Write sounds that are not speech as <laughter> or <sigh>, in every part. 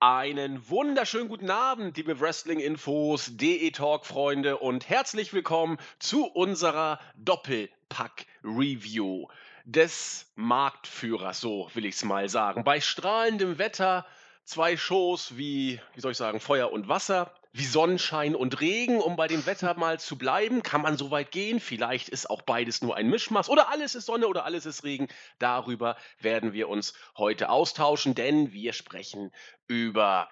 Einen wunderschönen guten Abend, liebe Wrestling-Infos, DE-Talk-Freunde und herzlich willkommen zu unserer Doppelpack-Review des Marktführers, so will ich es mal sagen. Bei strahlendem Wetter zwei Shows wie, wie soll ich sagen, Feuer und Wasser, wie Sonnenschein und Regen, um bei dem Wetter mal zu bleiben. Kann man so weit gehen? Vielleicht ist auch beides nur ein Mischmasch oder alles ist Sonne oder alles ist Regen. Darüber werden wir uns heute austauschen, denn wir sprechen über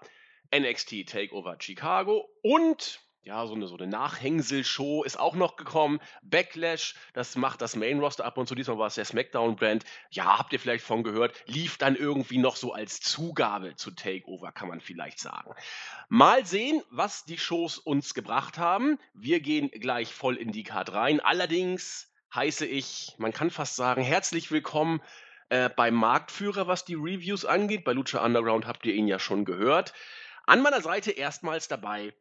NXT Takeover Chicago und ja, so eine, so eine Nachhängsel-Show ist auch noch gekommen. Backlash, das macht das Main-Roster ab und zu. Diesmal war es der SmackDown-Brand. Ja, habt ihr vielleicht von gehört. Lief dann irgendwie noch so als Zugabe zu Takeover, kann man vielleicht sagen. Mal sehen, was die Shows uns gebracht haben. Wir gehen gleich voll in die Card rein. Allerdings heiße ich, man kann fast sagen, herzlich willkommen äh, beim Marktführer, was die Reviews angeht. Bei Lucha Underground habt ihr ihn ja schon gehört. An meiner Seite erstmals dabei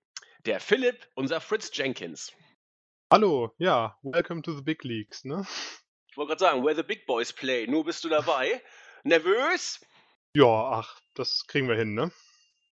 der Philipp, unser Fritz Jenkins. Hallo, ja, welcome to the big leagues, ne? Ich wollte gerade sagen, where the big boys play. Nur bist du dabei. Nervös? Ja, ach, das kriegen wir hin, ne?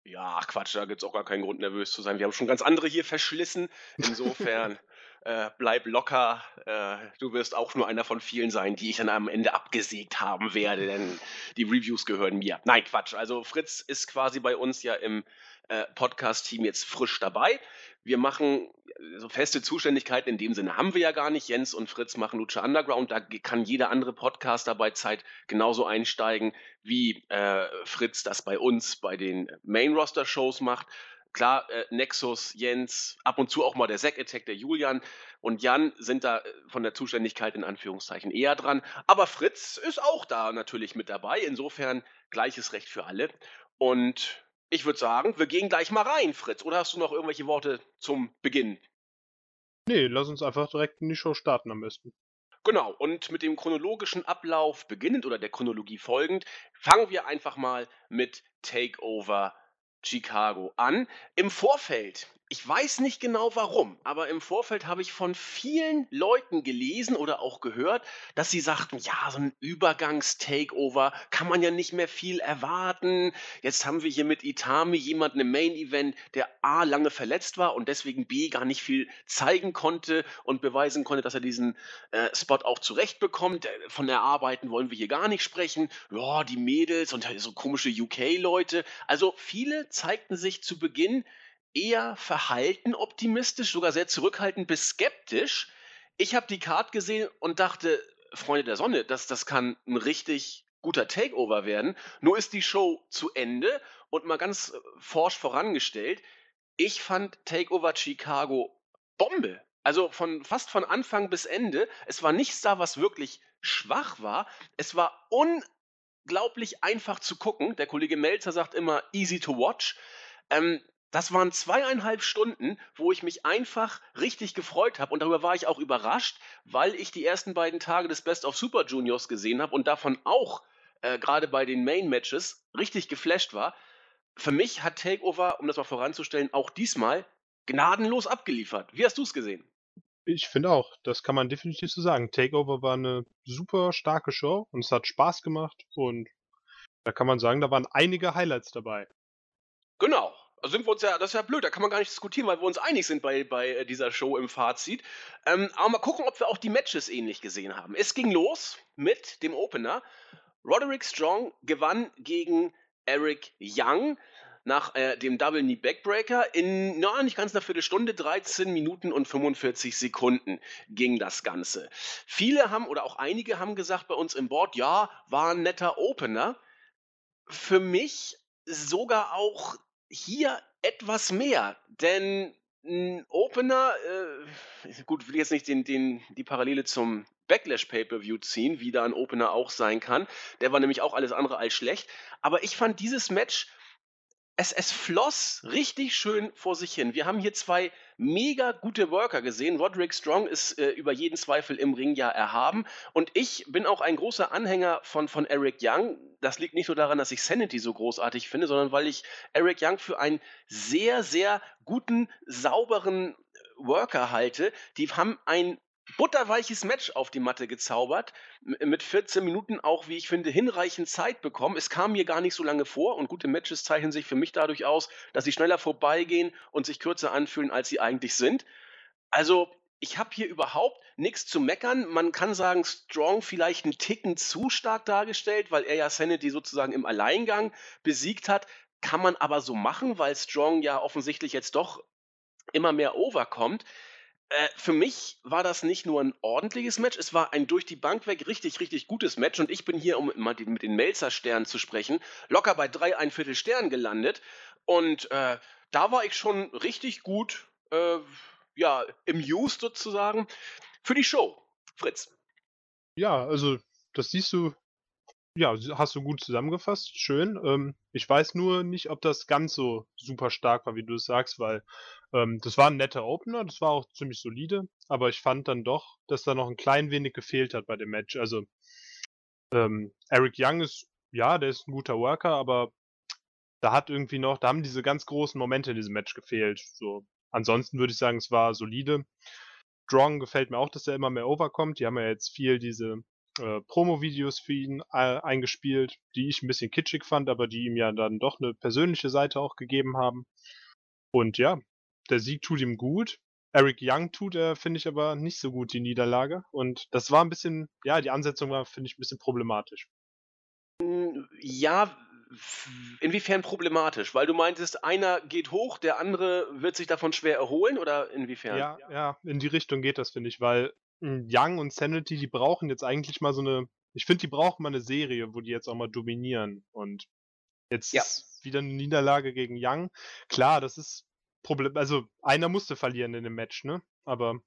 Ja, Quatsch, da gibt es auch gar keinen Grund, nervös zu sein. Wir haben schon ganz andere hier verschlissen. Insofern <laughs> äh, bleib locker. Äh, du wirst auch nur einer von vielen sein, die ich dann am Ende abgesägt haben werde, denn die Reviews gehören mir. Nein, Quatsch. Also Fritz ist quasi bei uns ja im äh, Podcast-Team jetzt frisch dabei. Wir machen äh, so feste Zuständigkeiten in dem Sinne haben wir ja gar nicht. Jens und Fritz machen Lucha Underground. Da kann jeder andere Podcaster bei Zeit genauso einsteigen, wie äh, Fritz das bei uns bei den Main-Roster-Shows macht. Klar, äh, Nexus, Jens, ab und zu auch mal der Zack Attack, der Julian und Jan sind da äh, von der Zuständigkeit in Anführungszeichen eher dran. Aber Fritz ist auch da natürlich mit dabei. Insofern gleiches Recht für alle. Und ich würde sagen, wir gehen gleich mal rein, Fritz. Oder hast du noch irgendwelche Worte zum Beginn? Nee, lass uns einfach direkt in die Show starten am besten. Genau, und mit dem chronologischen Ablauf beginnend oder der Chronologie folgend, fangen wir einfach mal mit Takeover Chicago an. Im Vorfeld ich weiß nicht genau warum, aber im Vorfeld habe ich von vielen Leuten gelesen oder auch gehört, dass sie sagten, ja, so ein Übergangs-Takeover kann man ja nicht mehr viel erwarten. Jetzt haben wir hier mit Itami jemanden im Main-Event, der A lange verletzt war und deswegen B gar nicht viel zeigen konnte und beweisen konnte, dass er diesen äh, Spot auch zurechtbekommt. Äh, von Erarbeiten wollen wir hier gar nicht sprechen. Ja, die Mädels und so komische UK-Leute. Also viele zeigten sich zu Beginn eher verhalten optimistisch, sogar sehr zurückhaltend bis skeptisch. Ich habe die Card gesehen und dachte, Freunde der Sonne, das, das kann ein richtig guter Takeover werden. Nur ist die Show zu Ende und mal ganz äh, forsch vorangestellt, ich fand Takeover Chicago Bombe. Also von fast von Anfang bis Ende. Es war nichts da, was wirklich schwach war. Es war unglaublich einfach zu gucken. Der Kollege Melzer sagt immer easy to watch. Ähm, das waren zweieinhalb Stunden, wo ich mich einfach richtig gefreut habe und darüber war ich auch überrascht, weil ich die ersten beiden Tage des Best of Super Juniors gesehen habe und davon auch äh, gerade bei den Main Matches richtig geflasht war. Für mich hat Takeover, um das mal voranzustellen, auch diesmal gnadenlos abgeliefert. Wie hast du es gesehen? Ich finde auch, das kann man definitiv so sagen. Takeover war eine super starke Show und es hat Spaß gemacht und da kann man sagen, da waren einige Highlights dabei. Genau, also sind wir uns ja, das ist ja blöd, da kann man gar nicht diskutieren, weil wir uns einig sind bei, bei äh, dieser Show im Fazit. Ähm, aber mal gucken, ob wir auch die Matches ähnlich gesehen haben. Es ging los mit dem Opener. Roderick Strong gewann gegen Eric Young nach äh, dem Double Knee Backbreaker in, na, nicht ganz einer Viertelstunde, 13 Minuten und 45 Sekunden ging das Ganze. Viele haben oder auch einige haben gesagt bei uns im Board, ja, war ein netter Opener. Für mich sogar auch hier etwas mehr, denn ein Opener, äh, gut, will jetzt nicht den, den, die Parallele zum Backlash Pay-Per-View ziehen, wie da ein Opener auch sein kann. Der war nämlich auch alles andere als schlecht. Aber ich fand dieses Match es, es floss richtig schön vor sich hin. Wir haben hier zwei mega gute Worker gesehen. Roderick Strong ist äh, über jeden Zweifel im Ring ja erhaben. Und ich bin auch ein großer Anhänger von, von Eric Young. Das liegt nicht nur daran, dass ich Sanity so großartig finde, sondern weil ich Eric Young für einen sehr, sehr guten, sauberen Worker halte. Die haben ein butterweiches Match auf die Matte gezaubert, mit 14 Minuten auch, wie ich finde, hinreichend Zeit bekommen. Es kam mir gar nicht so lange vor und gute Matches zeichnen sich für mich dadurch aus, dass sie schneller vorbeigehen und sich kürzer anfühlen, als sie eigentlich sind. Also, ich habe hier überhaupt nichts zu meckern. Man kann sagen, Strong vielleicht einen Ticken zu stark dargestellt, weil er ja Sanity sozusagen im Alleingang besiegt hat. Kann man aber so machen, weil Strong ja offensichtlich jetzt doch immer mehr overkommt. Äh, für mich war das nicht nur ein ordentliches Match, es war ein durch die Bank weg richtig, richtig gutes Match und ich bin hier, um mal mit den Melzer-Sternen zu sprechen, locker bei drei ein Viertel Sternen gelandet und äh, da war ich schon richtig gut, äh, ja, im Use sozusagen für die Show. Fritz. Ja, also das siehst du ja, hast du gut zusammengefasst, schön. Ähm, ich weiß nur nicht, ob das ganz so super stark war, wie du es sagst, weil ähm, das war ein netter Opener, das war auch ziemlich solide, aber ich fand dann doch, dass da noch ein klein wenig gefehlt hat bei dem Match. Also ähm, Eric Young ist, ja, der ist ein guter Worker, aber da hat irgendwie noch, da haben diese ganz großen Momente in diesem Match gefehlt. So, ansonsten würde ich sagen, es war solide. Strong gefällt mir auch, dass er immer mehr overkommt. Die haben ja jetzt viel diese äh, Promo-Videos für ihn äh, eingespielt, die ich ein bisschen kitschig fand, aber die ihm ja dann doch eine persönliche Seite auch gegeben haben. Und ja, der Sieg tut ihm gut. Eric Young tut er, finde ich, aber nicht so gut die Niederlage. Und das war ein bisschen, ja, die Ansetzung war, finde ich, ein bisschen problematisch. Ja, inwiefern problematisch? Weil du meintest, einer geht hoch, der andere wird sich davon schwer erholen oder inwiefern? Ja, ja, in die Richtung geht das, finde ich, weil hm, Young und Sanity, die brauchen jetzt eigentlich mal so eine. Ich finde, die brauchen mal eine Serie, wo die jetzt auch mal dominieren. Und jetzt ja. wieder eine Niederlage gegen Young. Klar, das ist Problem. Also einer musste verlieren in dem Match, ne? Aber.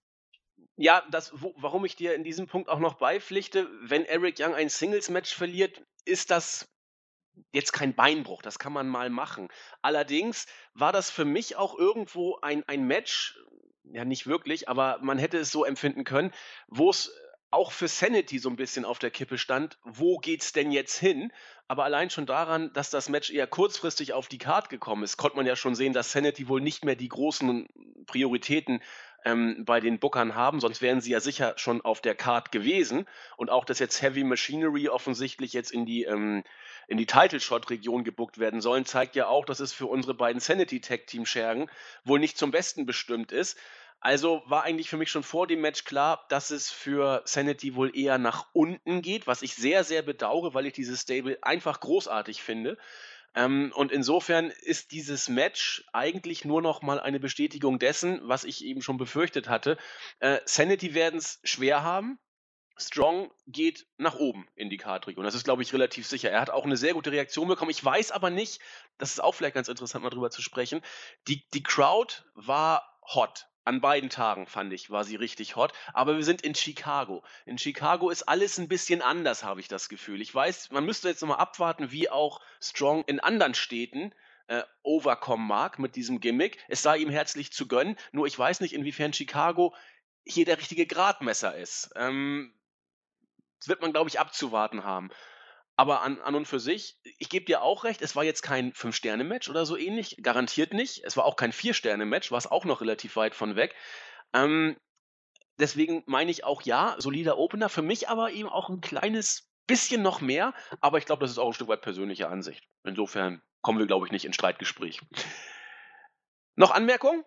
Ja, das, wo, warum ich dir in diesem Punkt auch noch beipflichte, wenn Eric Young ein Singles-Match verliert, ist das jetzt kein Beinbruch, das kann man mal machen. Allerdings war das für mich auch irgendwo ein, ein Match, ja nicht wirklich, aber man hätte es so empfinden können, wo es auch für Sanity so ein bisschen auf der Kippe stand, wo geht's denn jetzt hin? Aber allein schon daran, dass das Match eher kurzfristig auf die Card gekommen ist, konnte man ja schon sehen, dass Sanity wohl nicht mehr die großen Prioritäten ähm, bei den Bookern haben, sonst wären sie ja sicher schon auf der Card gewesen. Und auch, dass jetzt Heavy Machinery offensichtlich jetzt in die, ähm, in die Title Shot Region gebuckt werden sollen, zeigt ja auch, dass es für unsere beiden Sanity Tag Team Schergen wohl nicht zum Besten bestimmt ist. Also war eigentlich für mich schon vor dem Match klar, dass es für Sanity wohl eher nach unten geht, was ich sehr, sehr bedauere, weil ich dieses Stable einfach großartig finde. Ähm, und insofern ist dieses Match eigentlich nur noch mal eine Bestätigung dessen, was ich eben schon befürchtet hatte. Äh, Sanity werden es schwer haben. Strong geht nach oben in die Kartregion. Das ist, glaube ich, relativ sicher. Er hat auch eine sehr gute Reaktion bekommen. Ich weiß aber nicht, das ist auch vielleicht ganz interessant, mal drüber zu sprechen. Die, die Crowd war hot. An beiden Tagen fand ich, war sie richtig hot. Aber wir sind in Chicago. In Chicago ist alles ein bisschen anders, habe ich das Gefühl. Ich weiß, man müsste jetzt nochmal abwarten, wie auch Strong in anderen Städten äh, overkommen mag mit diesem Gimmick. Es sei ihm herzlich zu gönnen. Nur ich weiß nicht, inwiefern Chicago hier der richtige Gradmesser ist. Ähm, das wird man, glaube ich, abzuwarten haben. Aber an, an und für sich, ich gebe dir auch recht, es war jetzt kein Fünf-Sterne-Match oder so ähnlich, garantiert nicht. Es war auch kein Vier-Sterne-Match, war es auch noch relativ weit von weg. Ähm, deswegen meine ich auch ja, solider Opener, für mich aber eben auch ein kleines bisschen noch mehr, aber ich glaube, das ist auch ein Stück weit persönliche Ansicht. Insofern kommen wir, glaube ich, nicht in Streitgespräch. Noch Anmerkungen?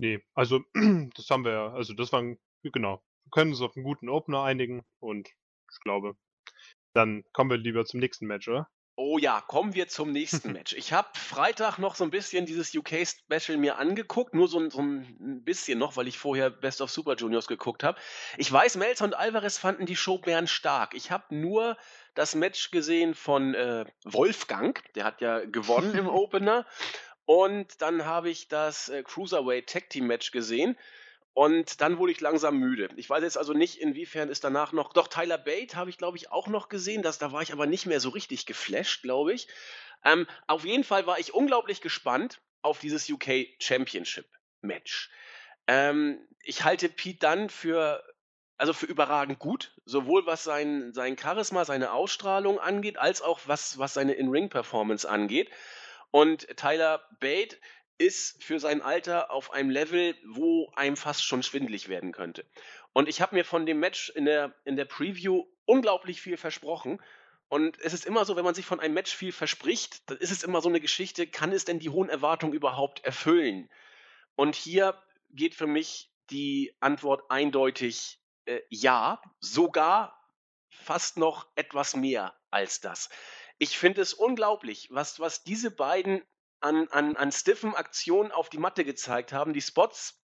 Nee, also <clears throat> das haben wir ja, also das war, genau, wir können uns auf einen guten Opener einigen und ich glaube, dann kommen wir lieber zum nächsten Match, oder? Oh ja, kommen wir zum nächsten <laughs> Match. Ich habe Freitag noch so ein bisschen dieses UK-Special mir angeguckt, nur so, so, ein bisschen noch, weil ich vorher Best of Super Juniors geguckt habe. Ich weiß, Melzer und Alvarez fanden die Show stark. Ich habe nur das Match gesehen von äh, Wolfgang, der hat ja gewonnen im <laughs> Opener. Und dann habe ich das äh, Cruiserweight Tag Team Match gesehen. Und dann wurde ich langsam müde. Ich weiß jetzt also nicht, inwiefern ist danach noch. Doch, Tyler Bate habe ich, glaube ich, auch noch gesehen. Das, da war ich aber nicht mehr so richtig geflasht, glaube ich. Ähm, auf jeden Fall war ich unglaublich gespannt auf dieses UK Championship Match. Ähm, ich halte Pete Dunn für, also für überragend gut, sowohl was sein, sein Charisma, seine Ausstrahlung angeht, als auch was, was seine In-Ring-Performance angeht. Und Tyler Bate ist für sein Alter auf einem Level, wo einem fast schon schwindlig werden könnte. Und ich habe mir von dem Match in der, in der Preview unglaublich viel versprochen. Und es ist immer so, wenn man sich von einem Match viel verspricht, dann ist es immer so eine Geschichte, kann es denn die hohen Erwartungen überhaupt erfüllen? Und hier geht für mich die Antwort eindeutig äh, ja, sogar fast noch etwas mehr als das. Ich finde es unglaublich, was, was diese beiden an, an, an stiffen Aktionen auf die Matte gezeigt haben. Die Spots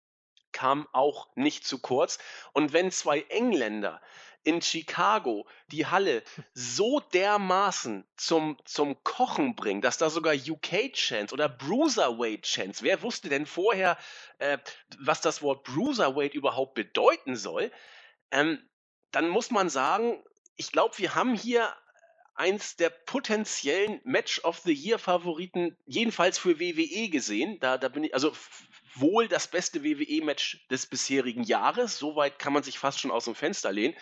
kamen auch nicht zu kurz. Und wenn zwei Engländer in Chicago die Halle so dermaßen zum, zum Kochen bringen, dass da sogar UK-Chance oder Bruiserweight-Chance, wer wusste denn vorher, äh, was das Wort Bruiserweight überhaupt bedeuten soll, ähm, dann muss man sagen, ich glaube, wir haben hier eins der potenziellen Match of the Year Favoriten, jedenfalls für WWE gesehen. Da, da bin ich, also wohl das beste WWE-Match des bisherigen Jahres. Soweit kann man sich fast schon aus dem Fenster lehnen.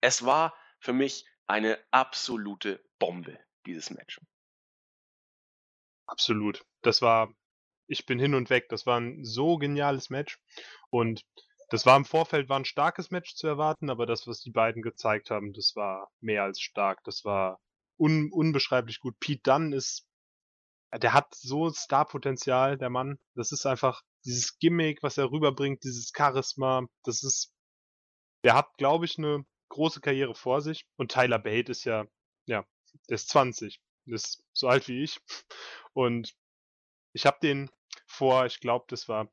Es war für mich eine absolute Bombe, dieses Match. Absolut. Das war, ich bin hin und weg. Das war ein so geniales Match. Und das war im Vorfeld war ein starkes Match zu erwarten, aber das, was die beiden gezeigt haben, das war mehr als stark. Das war un, unbeschreiblich gut. Pete Dunn ist, der hat so Starpotenzial, der Mann. Das ist einfach dieses Gimmick, was er rüberbringt, dieses Charisma. Das ist, der hat, glaube ich, eine große Karriere vor sich. Und Tyler Bate ist ja, ja, der ist 20, ist so alt wie ich. Und ich habe den vor, ich glaube, das war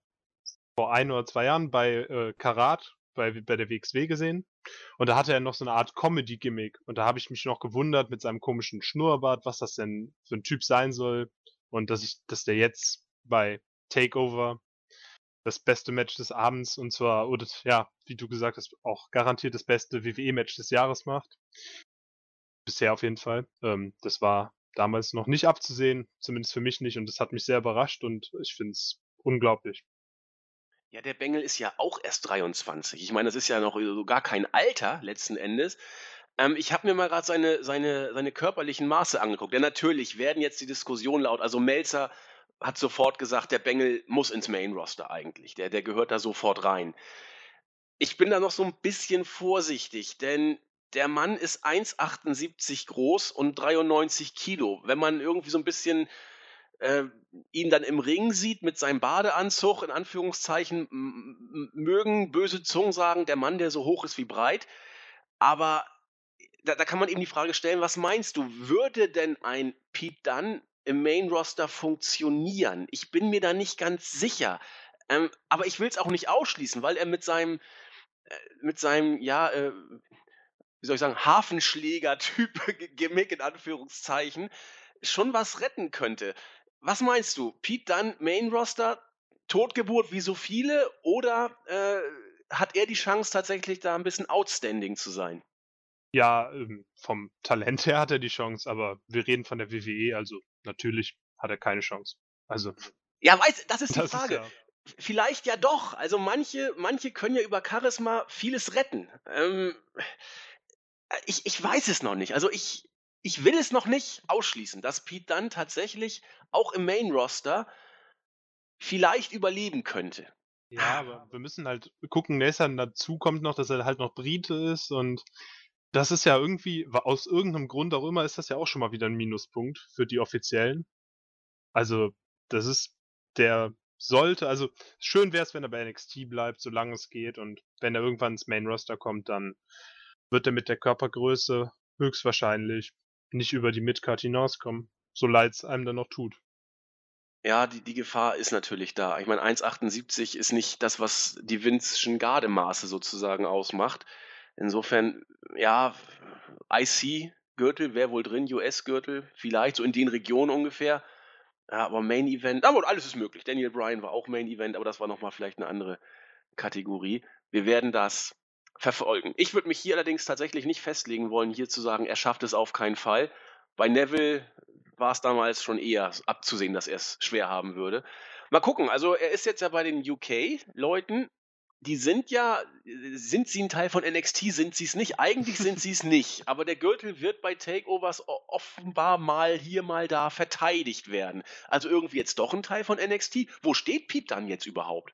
vor ein oder zwei Jahren bei äh, Karat, bei, bei der WXW gesehen. Und da hatte er noch so eine Art Comedy-Gimmick. Und da habe ich mich noch gewundert mit seinem komischen Schnurrbart, was das denn für ein Typ sein soll. Und dass ich, dass der jetzt bei Takeover das beste Match des Abends und zwar, oder ja, wie du gesagt hast, auch garantiert das beste WWE-Match des Jahres macht. Bisher auf jeden Fall. Ähm, das war damals noch nicht abzusehen, zumindest für mich nicht, und das hat mich sehr überrascht und ich finde es unglaublich. Ja, der Bengel ist ja auch erst 23. Ich meine, das ist ja noch so gar kein Alter letzten Endes. Ähm, ich habe mir mal gerade seine, seine, seine körperlichen Maße angeguckt. Denn natürlich werden jetzt die Diskussionen laut. Also Melzer hat sofort gesagt, der Bengel muss ins Main Roster eigentlich. Der, der gehört da sofort rein. Ich bin da noch so ein bisschen vorsichtig, denn der Mann ist 1,78 groß und 93 Kilo. Wenn man irgendwie so ein bisschen äh, ihn dann im Ring sieht mit seinem Badeanzug, in Anführungszeichen, mögen böse Zungen sagen, der Mann, der so hoch ist wie breit. Aber da, da kann man eben die Frage stellen, was meinst du, würde denn ein Pete Dunn im Main Roster funktionieren? Ich bin mir da nicht ganz sicher. Ähm, aber ich will es auch nicht ausschließen, weil er mit seinem, äh, mit seinem, ja, äh, wie soll ich sagen, Hafenschläger-Typ, <laughs> Gimmick in Anführungszeichen, schon was retten könnte. Was meinst du? Pete Dunn, Main Roster, Totgeburt wie so viele oder äh, hat er die Chance tatsächlich da ein bisschen outstanding zu sein? Ja, ähm, vom Talent her hat er die Chance, aber wir reden von der WWE, also natürlich hat er keine Chance. Also. Ja, weiß, das ist die das Frage. Ist ja Vielleicht ja doch. Also manche, manche können ja über Charisma vieles retten. Ähm, ich, ich weiß es noch nicht. Also ich, ich will es noch nicht ausschließen, dass Pete dann tatsächlich auch im Main Roster vielleicht überleben könnte. Ja, aber wir müssen halt gucken, Nathan dazu kommt noch, dass er halt noch Brite ist und das ist ja irgendwie, aus irgendeinem Grund auch immer, ist das ja auch schon mal wieder ein Minuspunkt für die Offiziellen. Also, das ist, der sollte, also schön wäre es, wenn er bei NXT bleibt, solange es geht und wenn er irgendwann ins Main Roster kommt, dann wird er mit der Körpergröße höchstwahrscheinlich nicht über die Midcard hinauskommen, so leid es einem dann noch tut. Ja, die, die Gefahr ist natürlich da. Ich meine, 1,78 ist nicht das, was die Winzschen Gardemaße sozusagen ausmacht. Insofern, ja, IC-Gürtel wäre wohl drin, US-Gürtel, vielleicht, so in den Regionen ungefähr. Ja, aber Main Event, aber alles ist möglich. Daniel Bryan war auch Main Event, aber das war nochmal vielleicht eine andere Kategorie. Wir werden das verfolgen. Ich würde mich hier allerdings tatsächlich nicht festlegen wollen, hier zu sagen, er schafft es auf keinen Fall. Bei Neville war es damals schon eher abzusehen, dass er es schwer haben würde. Mal gucken, also er ist jetzt ja bei den UK-Leuten. Die sind ja, sind sie ein Teil von NXT, sind sie es nicht? Eigentlich sind sie es <laughs> nicht. Aber der Gürtel wird bei Takeovers offenbar mal hier, mal da verteidigt werden. Also irgendwie jetzt doch ein Teil von NXT. Wo steht Piep dann jetzt überhaupt?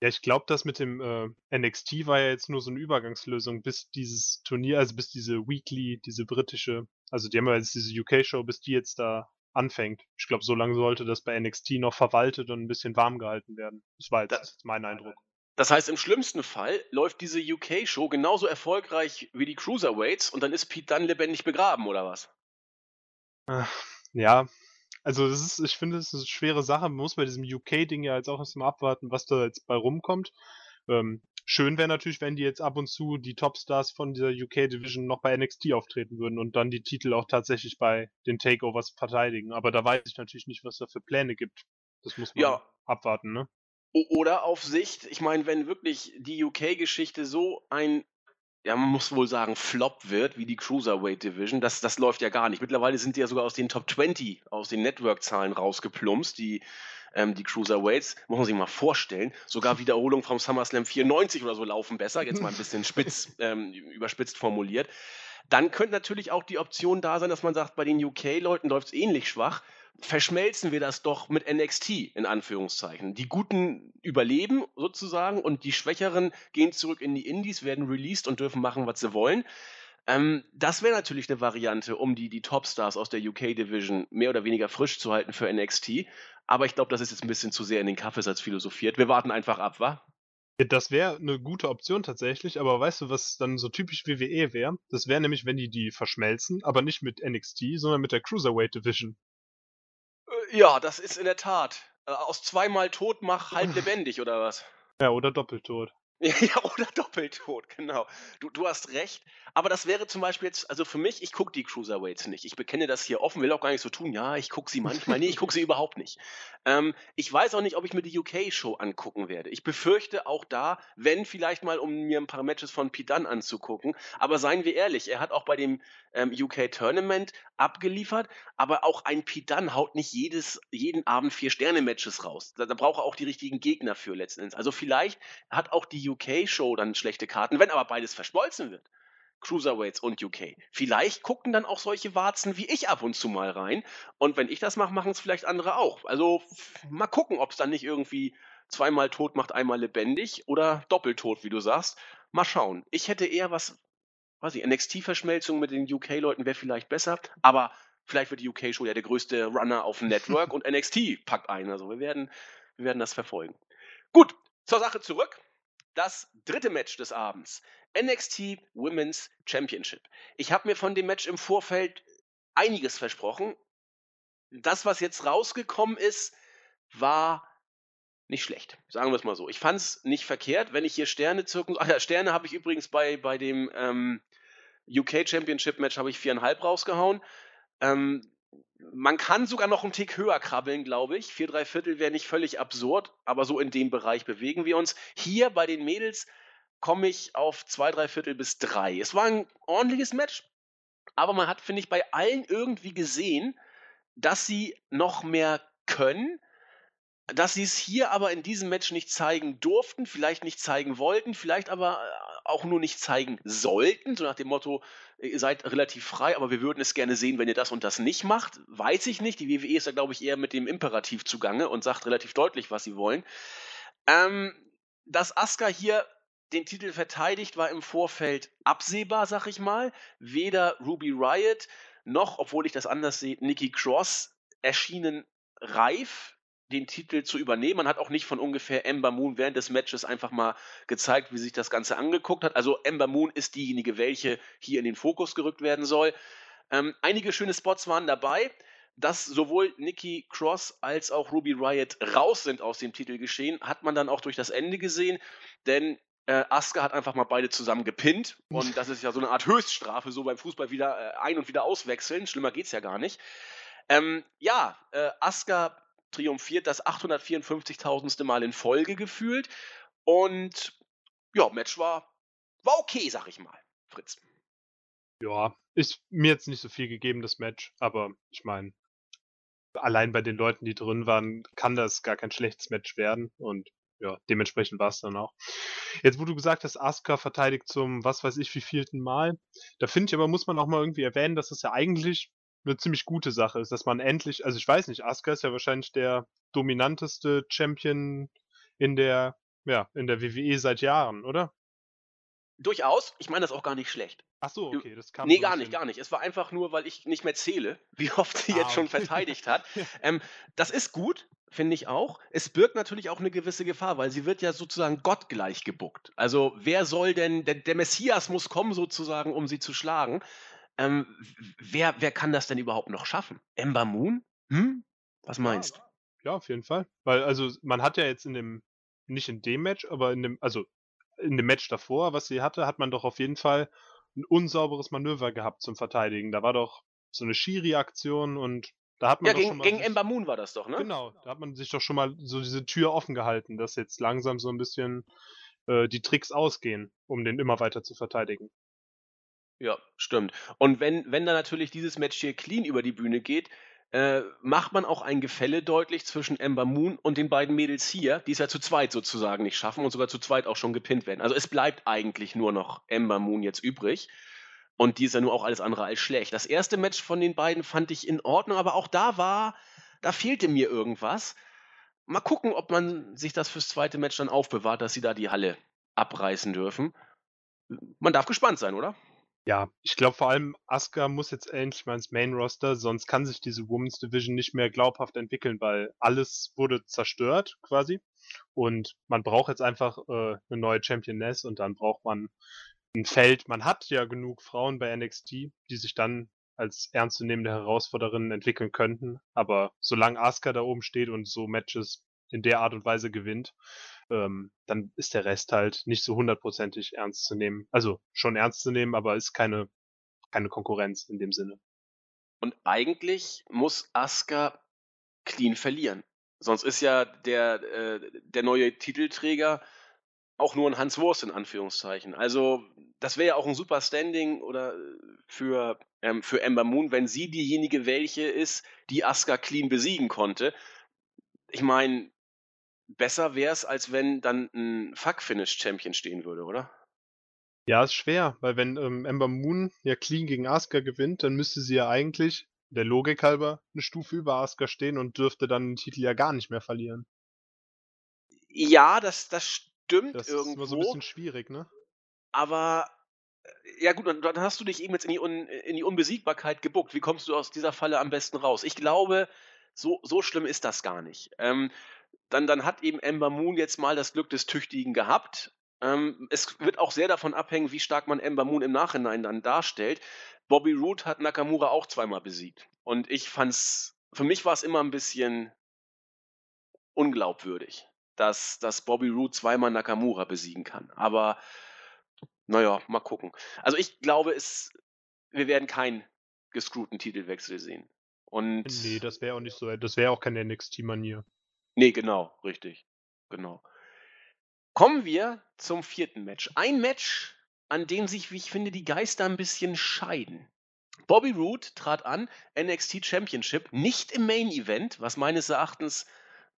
Ja, ich glaube, das mit dem äh, NXT war ja jetzt nur so eine Übergangslösung, bis dieses Turnier, also bis diese Weekly, diese britische, also die haben ja jetzt diese UK-Show, bis die jetzt da anfängt. Ich glaube, so lange sollte das bei NXT noch verwaltet und ein bisschen warm gehalten werden. Das war jetzt Das- mein Eindruck. Das heißt, im schlimmsten Fall läuft diese UK-Show genauso erfolgreich wie die Cruiserweights und dann ist Pete Dunne lebendig begraben, oder was? Ja, also das ist, ich finde, es ist eine schwere Sache. Man muss bei diesem UK-Ding ja jetzt auch erstmal abwarten, was da jetzt bei rumkommt. Ähm, schön wäre natürlich, wenn die jetzt ab und zu die Topstars von dieser UK-Division noch bei NXT auftreten würden und dann die Titel auch tatsächlich bei den Takeovers verteidigen. Aber da weiß ich natürlich nicht, was da für Pläne gibt. Das muss man Ja. abwarten, ne? Oder auf Sicht, ich meine, wenn wirklich die UK-Geschichte so ein, ja, man muss wohl sagen, Flop wird, wie die Cruiserweight Division, das, das läuft ja gar nicht. Mittlerweile sind die ja sogar aus den Top 20, aus den Network-Zahlen rausgeplumpst, die, ähm, die Cruiserweights. Muss man sich mal vorstellen. Sogar Wiederholungen vom SummerSlam 94 oder so laufen besser. Jetzt mal ein bisschen spitz, <laughs> ähm, überspitzt formuliert. Dann könnte natürlich auch die Option da sein, dass man sagt, bei den UK-Leuten läuft es ähnlich schwach. Verschmelzen wir das doch mit NXT in Anführungszeichen. Die Guten überleben sozusagen und die Schwächeren gehen zurück in die Indies, werden released und dürfen machen, was sie wollen. Ähm, das wäre natürlich eine Variante, um die, die Topstars aus der UK-Division mehr oder weniger frisch zu halten für NXT. Aber ich glaube, das ist jetzt ein bisschen zu sehr in den Kaffeesatz philosophiert. Wir warten einfach ab, wa? Ja, das wäre eine gute Option tatsächlich, aber weißt du, was dann so typisch WWE wäre? Das wäre nämlich, wenn die die verschmelzen, aber nicht mit NXT, sondern mit der Cruiserweight Division. Ja, das ist in der Tat. Äh, aus zweimal tot mach halb <laughs> lebendig, oder was? Ja, oder Doppeltod. <laughs> Ja, oder Doppeltod, genau. Du, du hast recht. Aber das wäre zum Beispiel jetzt, also für mich, ich gucke die Cruiserweights nicht. Ich bekenne das hier offen, will auch gar nicht so tun. Ja, ich gucke sie manchmal. Nee, ich gucke sie überhaupt nicht. Ähm, ich weiß auch nicht, ob ich mir die UK-Show angucken werde. Ich befürchte auch da, wenn vielleicht mal, um mir ein paar Matches von Dunne anzugucken. Aber seien wir ehrlich, er hat auch bei dem ähm, UK-Tournament abgeliefert. Aber auch ein Dunne haut nicht jedes, jeden Abend vier Sterne-Matches raus. Da, da braucht er auch die richtigen Gegner für letzten Endes. Also vielleicht hat auch die UK-Show dann schlechte Karten, wenn aber beides verschmolzen wird. Cruiserweights und UK. Vielleicht gucken dann auch solche Warzen wie ich ab und zu mal rein. Und wenn ich das mache, machen es vielleicht andere auch. Also mal gucken, ob es dann nicht irgendwie zweimal tot macht, einmal lebendig oder doppeltot, wie du sagst. Mal schauen. Ich hätte eher was, weiß ich, NXT-Verschmelzung mit den UK-Leuten wäre vielleicht besser, aber vielleicht wird die UK-Show ja der größte Runner auf dem Network <laughs> und NXT packt ein. Also wir werden, wir werden das verfolgen. Gut, zur Sache zurück. Das dritte Match des Abends. NXT Women's Championship. Ich habe mir von dem Match im Vorfeld einiges versprochen. Das, was jetzt rausgekommen ist, war nicht schlecht. Sagen wir es mal so. Ich fand es nicht verkehrt, wenn ich hier Sterne zirken. Ach ja, Sterne habe ich übrigens bei, bei dem ähm, UK Championship Match habe ich viereinhalb rausgehauen. Ähm, man kann sogar noch einen Tick höher krabbeln, glaube ich. Vier, drei Viertel wäre nicht völlig absurd, aber so in dem Bereich bewegen wir uns. Hier bei den Mädels komme ich auf zwei, drei Viertel bis drei. Es war ein ordentliches Match, aber man hat, finde ich, bei allen irgendwie gesehen, dass sie noch mehr können, dass sie es hier aber in diesem Match nicht zeigen durften, vielleicht nicht zeigen wollten, vielleicht aber äh, auch nur nicht zeigen sollten, so nach dem Motto, ihr seid relativ frei, aber wir würden es gerne sehen, wenn ihr das und das nicht macht. Weiß ich nicht. Die WWE ist da, glaube ich, eher mit dem Imperativ zugange und sagt relativ deutlich, was sie wollen. Ähm, dass Asuka hier den Titel verteidigt, war im Vorfeld absehbar, sag ich mal. Weder Ruby Riot noch, obwohl ich das anders sehe, Nikki Cross erschienen reif, den Titel zu übernehmen. Man hat auch nicht von ungefähr Ember Moon während des Matches einfach mal gezeigt, wie sich das Ganze angeguckt hat. Also Ember Moon ist diejenige, welche hier in den Fokus gerückt werden soll. Ähm, einige schöne Spots waren dabei. Dass sowohl Nikki Cross als auch Ruby Riot raus sind aus dem Titelgeschehen, hat man dann auch durch das Ende gesehen. Denn äh, Asuka hat einfach mal beide zusammen gepinnt. Und das ist ja so eine Art Höchststrafe, so beim Fußball wieder äh, ein- und wieder auswechseln. Schlimmer geht's ja gar nicht. Ähm, ja, äh, Asuka triumphiert das 854.000. Mal in Folge gefühlt. Und ja, Match war, war okay, sag ich mal, Fritz. Ja, ist mir jetzt nicht so viel gegeben, das Match, aber ich meine, allein bei den Leuten, die drin waren, kann das gar kein schlechtes Match werden und ja, dementsprechend war es dann auch. Jetzt, wo du gesagt hast, Asuka verteidigt zum, was weiß ich, wie vielten Mal, da finde ich aber, muss man auch mal irgendwie erwähnen, dass das ja eigentlich eine ziemlich gute Sache ist, dass man endlich, also ich weiß nicht, Asuka ist ja wahrscheinlich der dominanteste Champion in der ja, in der WWE seit Jahren, oder? Durchaus. Ich meine das auch gar nicht schlecht. Ach so, okay, das kam Nee, gar nicht, bisschen- gar nicht. Es war einfach nur, weil ich nicht mehr zähle, <laughs> wie oft sie Ah, jetzt schon okay. verteidigt hat. <laughs> Ähm, das ist gut, finde ich auch. Es birgt natürlich auch eine gewisse Gefahr, weil sie wird ja sozusagen gottgleich gebuckt. Also wer soll denn, der, der Messias muss kommen sozusagen, um sie zu schlagen. Ähm, wer, wer kann das denn überhaupt noch schaffen? Ember Moon? Hm? Was meinst du? Ja, auf jeden Fall. Weil, also, man hat ja jetzt in dem, nicht in dem Match, aber in dem, also in dem Match davor, was sie hatte, hat man doch auf jeden Fall ein unsauberes Manöver gehabt zum Verteidigen. Da war doch so eine Schiri-Aktion und da hat man Ja, doch schon gegen, mal gegen Ember Moon war das doch, ne? Genau, da hat man sich doch schon mal so diese Tür offen gehalten, dass jetzt langsam so ein bisschen äh, die Tricks ausgehen, um den immer weiter zu verteidigen. Ja, stimmt. Und wenn, wenn dann natürlich dieses Match hier clean über die Bühne geht, äh, macht man auch ein Gefälle deutlich zwischen Ember Moon und den beiden Mädels hier, die es ja zu zweit sozusagen nicht schaffen und sogar zu zweit auch schon gepinnt werden. Also es bleibt eigentlich nur noch Ember Moon jetzt übrig. Und die ist ja nur auch alles andere als schlecht. Das erste Match von den beiden fand ich in Ordnung, aber auch da war, da fehlte mir irgendwas. Mal gucken, ob man sich das fürs zweite Match dann aufbewahrt, dass sie da die Halle abreißen dürfen. Man darf gespannt sein, oder? Ja, ich glaube vor allem, Asuka muss jetzt endlich mal ins Main Roster, sonst kann sich diese Women's Division nicht mehr glaubhaft entwickeln, weil alles wurde zerstört quasi. Und man braucht jetzt einfach äh, eine neue Championess und dann braucht man ein Feld. Man hat ja genug Frauen bei NXT, die sich dann als ernstzunehmende Herausforderinnen entwickeln könnten. Aber solange Asuka da oben steht und so Matches in der Art und Weise gewinnt, ähm, dann ist der Rest halt nicht so hundertprozentig ernst zu nehmen. Also schon ernst zu nehmen, aber ist keine, keine Konkurrenz in dem Sinne. Und eigentlich muss Asuka clean verlieren. Sonst ist ja der, äh, der neue Titelträger auch nur ein Hans Wurst in Anführungszeichen. Also das wäre ja auch ein super Standing oder für, ähm, für Ember Moon, wenn sie diejenige welche ist, die Asuka clean besiegen konnte. Ich meine, besser wäre es, als wenn dann ein Fuck-Finish-Champion stehen würde, oder? Ja, ist schwer, weil wenn ähm, Ember Moon ja clean gegen Asuka gewinnt, dann müsste sie ja eigentlich der Logik halber eine Stufe über Asuka stehen und dürfte dann den Titel ja gar nicht mehr verlieren. Ja, das, das stimmt Das ist irgendwo. immer so ein bisschen schwierig, ne? Aber äh, ja gut, dann, dann hast du dich eben jetzt in die, Un, in die Unbesiegbarkeit gebuckt. Wie kommst du aus dieser Falle am besten raus? Ich glaube, so, so schlimm ist das gar nicht. Ähm, dann, dann hat eben Ember Moon jetzt mal das Glück des Tüchtigen gehabt. Ähm, es wird auch sehr davon abhängen, wie stark man Ember Moon im Nachhinein dann darstellt. Bobby Roode hat Nakamura auch zweimal besiegt. Und ich fand's, für mich war es immer ein bisschen unglaubwürdig, dass, dass Bobby Roode zweimal Nakamura besiegen kann. Aber naja, mal gucken. Also ich glaube, es, wir werden keinen gescrewten Titelwechsel sehen. Und Nee, das wäre auch nicht so, das wäre auch keine NXT-Manier. Nee, genau, richtig. Genau. Kommen wir zum vierten Match. Ein Match, an dem sich, wie ich finde, die Geister ein bisschen scheiden. Bobby Roode trat an, NXT Championship, nicht im Main Event, was meines Erachtens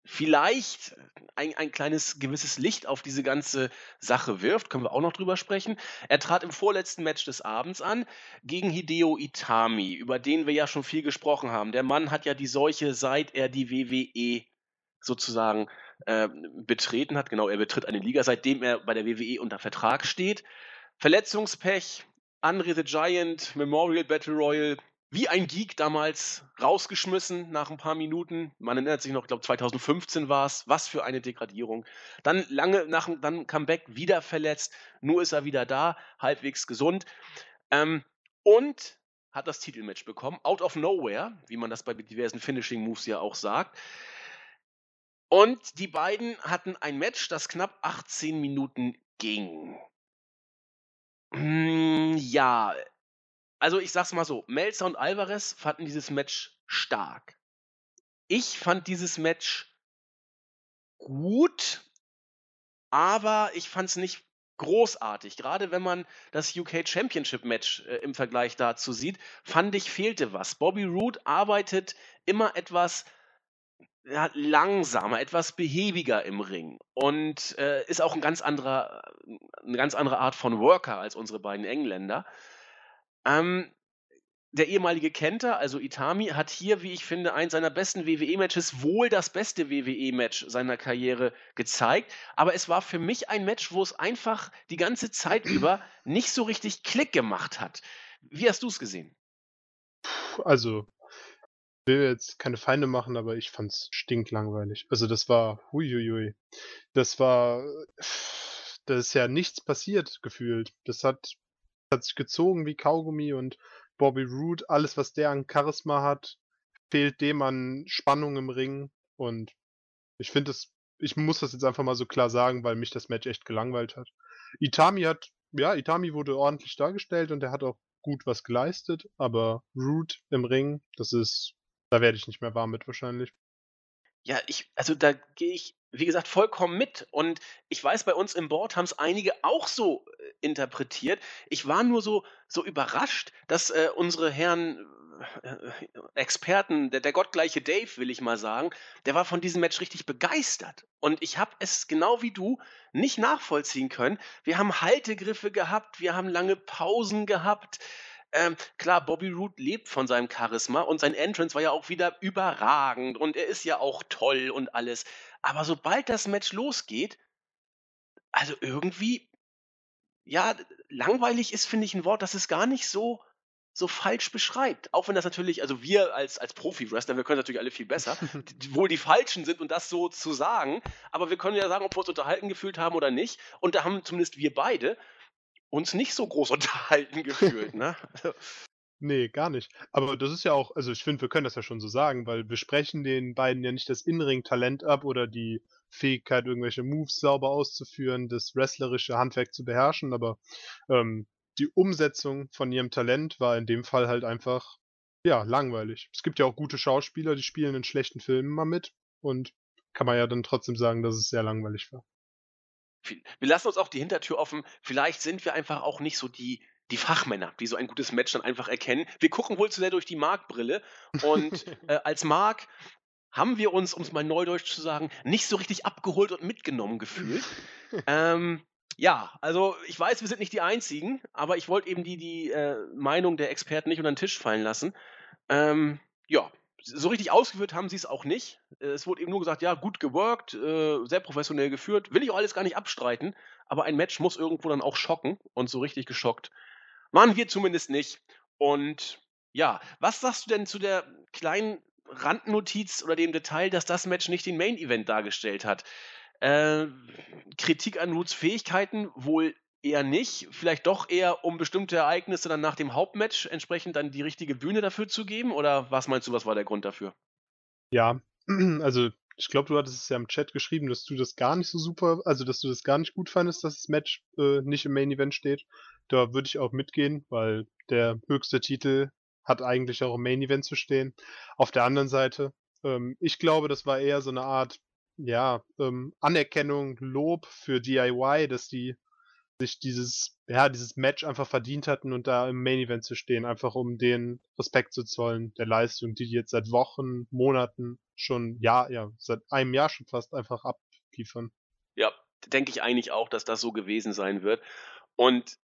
vielleicht ein, ein kleines gewisses Licht auf diese ganze Sache wirft, können wir auch noch drüber sprechen. Er trat im vorletzten Match des Abends an gegen Hideo Itami, über den wir ja schon viel gesprochen haben. Der Mann hat ja die Seuche, seit er die WWE sozusagen äh, betreten hat. Genau, er betritt eine Liga, seitdem er bei der WWE unter Vertrag steht. Verletzungspech, Andre the Giant, Memorial Battle Royal, wie ein Geek damals rausgeschmissen nach ein paar Minuten. Man erinnert sich noch, ich glaube 2015 war es. Was für eine Degradierung. Dann lange nach dem Comeback wieder verletzt. Nur ist er wieder da, halbwegs gesund. Ähm, und hat das Titelmatch bekommen. Out of nowhere, wie man das bei diversen Finishing Moves ja auch sagt. Und die beiden hatten ein Match, das knapp 18 Minuten ging. Mm, ja, also ich sag's mal so, Melzer und Alvarez fanden dieses Match stark. Ich fand dieses Match gut, aber ich fand's nicht großartig. Gerade wenn man das UK Championship Match äh, im Vergleich dazu sieht, fand ich fehlte was. Bobby Roode arbeitet immer etwas ja, langsamer, etwas behäbiger im Ring und äh, ist auch ein ganz anderer, eine ganz andere Art von Worker als unsere beiden Engländer. Ähm, der ehemalige Kenter, also Itami, hat hier, wie ich finde, eins seiner besten WWE-Matches, wohl das beste WWE-Match seiner Karriere gezeigt. Aber es war für mich ein Match, wo es einfach die ganze Zeit <clears throat> über nicht so richtig Klick gemacht hat. Wie hast du es gesehen? Also, will jetzt keine Feinde machen, aber ich fand's stinklangweilig. Also das war, huiuiui. Das war, da ist ja nichts passiert gefühlt. Das hat, hat sich gezogen wie Kaugummi und Bobby Roode, alles was der an Charisma hat, fehlt dem an Spannung im Ring und ich finde es, ich muss das jetzt einfach mal so klar sagen, weil mich das Match echt gelangweilt hat. Itami hat, ja, Itami wurde ordentlich dargestellt und er hat auch gut was geleistet, aber Root im Ring, das ist, da werde ich nicht mehr warm mit wahrscheinlich. Ja, ich, also da gehe ich, wie gesagt, vollkommen mit. Und ich weiß, bei uns im Board haben es einige auch so äh, interpretiert. Ich war nur so, so überrascht, dass äh, unsere Herren äh, Experten, der, der gottgleiche Dave, will ich mal sagen, der war von diesem Match richtig begeistert. Und ich habe es genau wie du nicht nachvollziehen können. Wir haben Haltegriffe gehabt, wir haben lange Pausen gehabt. Ähm, klar, Bobby Roode lebt von seinem Charisma und sein Entrance war ja auch wieder überragend und er ist ja auch toll und alles. Aber sobald das Match losgeht, also irgendwie, ja, langweilig ist, finde ich, ein Wort, das es gar nicht so, so falsch beschreibt. Auch wenn das natürlich, also wir als, als Profi-Wrestler, wir können natürlich alle viel besser, <laughs> wohl die Falschen sind und das so zu sagen, aber wir können ja sagen, ob wir uns unterhalten gefühlt haben oder nicht. Und da haben zumindest wir beide uns nicht so groß <laughs> unterhalten gefühlt, ne? Nee, gar nicht. Aber das ist ja auch, also ich finde, wir können das ja schon so sagen, weil wir sprechen den beiden ja nicht das Innenring-Talent ab oder die Fähigkeit, irgendwelche Moves sauber auszuführen, das wrestlerische Handwerk zu beherrschen, aber ähm, die Umsetzung von ihrem Talent war in dem Fall halt einfach, ja, langweilig. Es gibt ja auch gute Schauspieler, die spielen in schlechten Filmen mal mit und kann man ja dann trotzdem sagen, dass es sehr langweilig war. Wir lassen uns auch die Hintertür offen. Vielleicht sind wir einfach auch nicht so die, die Fachmänner, die so ein gutes Match dann einfach erkennen. Wir gucken wohl zu sehr durch die Markbrille. Und <laughs> äh, als Mark haben wir uns, um es mal neudeutsch zu sagen, nicht so richtig abgeholt und mitgenommen gefühlt. ähm, ja, also ich weiß, wir sind nicht die Einzigen, aber ich wollte eben die, die äh, Meinung der Experten nicht unter den Tisch fallen lassen. Ähm, ja, so richtig ausgeführt haben sie es auch nicht. Es wurde eben nur gesagt, ja, gut geworkt, äh, sehr professionell geführt. Will ich auch alles gar nicht abstreiten, aber ein Match muss irgendwo dann auch schocken und so richtig geschockt waren wir zumindest nicht. Und ja, was sagst du denn zu der kleinen Randnotiz oder dem Detail, dass das Match nicht den Main Event dargestellt hat? Äh, Kritik an Roots Fähigkeiten wohl eher nicht. Vielleicht doch eher, um bestimmte Ereignisse dann nach dem Hauptmatch entsprechend dann die richtige Bühne dafür zu geben? Oder was meinst du, was war der Grund dafür? Ja, <clears throat> also ich glaube, du hattest es ja im Chat geschrieben, dass du das gar nicht so super, also dass du das gar nicht gut fandest, dass das Match äh, nicht im Main Event steht. Da würde ich auch mitgehen, weil der höchste Titel hat eigentlich auch im Main Event zu stehen. Auf der anderen Seite, ähm, ich glaube, das war eher so eine Art, ja, ähm, Anerkennung, Lob für DIY, dass die sich dieses, ja, dieses Match einfach verdient hatten und da im Main Event zu stehen, einfach um den Respekt zu zollen, der Leistung, die die jetzt seit Wochen, Monaten schon, ja, ja, seit einem Jahr schon fast einfach abliefern. Ja, denke ich eigentlich auch, dass das so gewesen sein wird. Und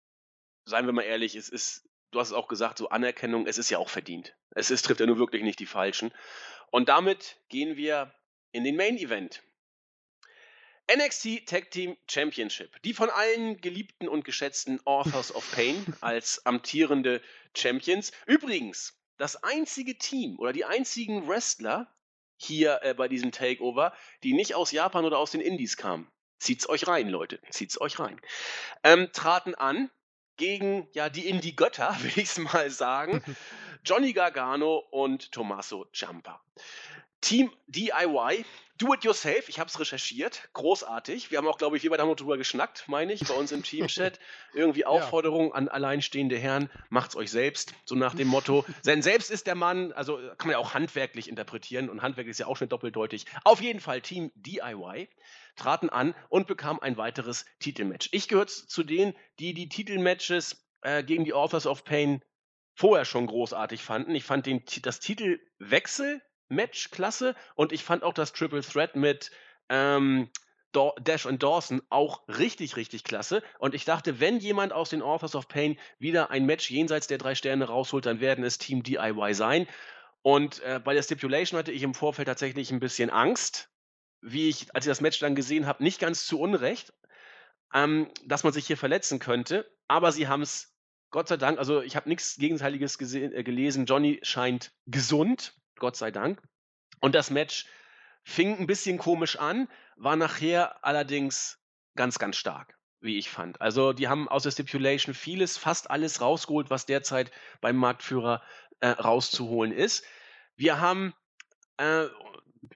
seien wir mal ehrlich, es ist, du hast es auch gesagt, so Anerkennung, es ist ja auch verdient. Es ist, trifft ja nur wirklich nicht die Falschen. Und damit gehen wir in den Main Event. NXT Tag Team Championship. Die von allen geliebten und geschätzten Authors of Pain <laughs> als amtierende Champions. Übrigens, das einzige Team oder die einzigen Wrestler hier äh, bei diesem Takeover, die nicht aus Japan oder aus den Indies kamen. Zieht's euch rein, Leute. Zieht's euch rein. Ähm, traten an gegen ja die Indie-Götter, <laughs> will ich es mal sagen. <laughs> Johnny Gargano und Tommaso Ciampa. Team DIY, Do It Yourself, ich habe es recherchiert, großartig. Wir haben auch, glaube ich, wir beide haben noch drüber geschnackt, meine ich, bei uns im Teamchat. <laughs> Irgendwie Aufforderung ja. an alleinstehende Herren, macht's euch selbst, so nach dem Motto. Denn selbst ist der Mann, also kann man ja auch handwerklich interpretieren und handwerklich ist ja auch schon doppeldeutig. Auf jeden Fall Team DIY traten an und bekamen ein weiteres Titelmatch. Ich gehöre zu denen, die die Titelmatches äh, gegen die Authors of Pain vorher schon großartig fanden. Ich fand den, das Titelwechsel Match klasse und ich fand auch das Triple Threat mit ähm, Dash und Dawson auch richtig, richtig klasse. Und ich dachte, wenn jemand aus den Authors of Pain wieder ein Match jenseits der drei Sterne rausholt, dann werden es Team DIY sein. Und äh, bei der Stipulation hatte ich im Vorfeld tatsächlich ein bisschen Angst, wie ich, als ich das Match dann gesehen habe, nicht ganz zu Unrecht, ähm, dass man sich hier verletzen könnte. Aber sie haben es, Gott sei Dank, also ich habe nichts Gegenteiliges äh, gelesen. Johnny scheint gesund, Gott sei Dank. Und das Match fing ein bisschen komisch an, war nachher allerdings ganz, ganz stark, wie ich fand. Also die haben aus der Stipulation vieles, fast alles rausgeholt, was derzeit beim Marktführer äh, rauszuholen ist. Wir haben äh,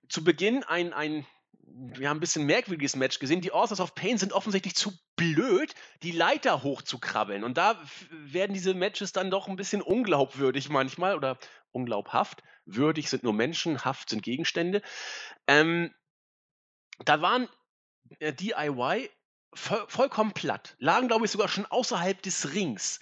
zu Beginn ein, ein wir haben ein bisschen merkwürdiges Match gesehen. Die Authors of Pain sind offensichtlich zu blöd, die Leiter hochzukrabbeln. Und da werden diese Matches dann doch ein bisschen unglaubwürdig manchmal oder unglaubhaft. Würdig sind nur Menschen, Haft sind Gegenstände. Ähm, da waren äh, DIY voll, vollkommen platt, lagen, glaube ich, sogar schon außerhalb des Rings.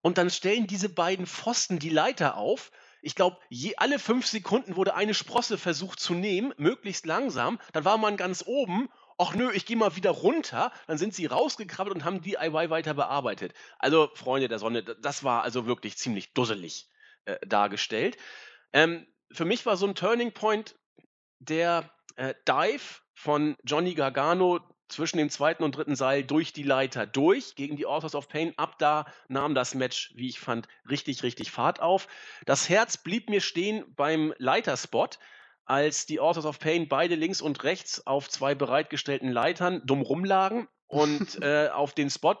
Und dann stellen diese beiden Pfosten die Leiter auf ich glaube, alle fünf Sekunden wurde eine Sprosse versucht zu nehmen, möglichst langsam. Dann war man ganz oben. Ach nö, ich gehe mal wieder runter. Dann sind sie rausgekrabbelt und haben DIY weiter bearbeitet. Also, Freunde der Sonne, das war also wirklich ziemlich dusselig äh, dargestellt. Ähm, für mich war so ein Turning Point der äh, Dive von Johnny Gargano zwischen dem zweiten und dritten Seil durch die Leiter durch gegen die Authors of Pain. Ab da nahm das Match, wie ich fand, richtig, richtig Fahrt auf. Das Herz blieb mir stehen beim Leiterspot, als die Authors of Pain beide links und rechts auf zwei bereitgestellten Leitern dumm rumlagen und <laughs> äh, auf den Spot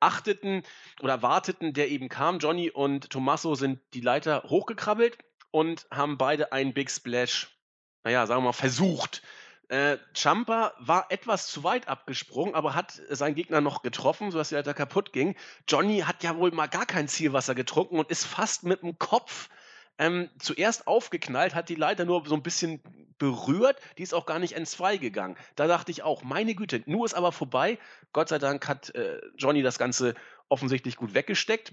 achteten oder warteten, der eben kam. Johnny und Tommaso sind die Leiter hochgekrabbelt und haben beide einen Big Splash, naja, sagen wir mal, versucht äh, Champa war etwas zu weit abgesprungen, aber hat seinen Gegner noch getroffen, sodass der Leiter kaputt ging. Johnny hat ja wohl mal gar kein Zielwasser getrunken und ist fast mit dem Kopf ähm, zuerst aufgeknallt, hat die Leiter nur so ein bisschen berührt, die ist auch gar nicht N2 gegangen. Da dachte ich auch, meine Güte, nur ist aber vorbei. Gott sei Dank hat äh, Johnny das Ganze offensichtlich gut weggesteckt.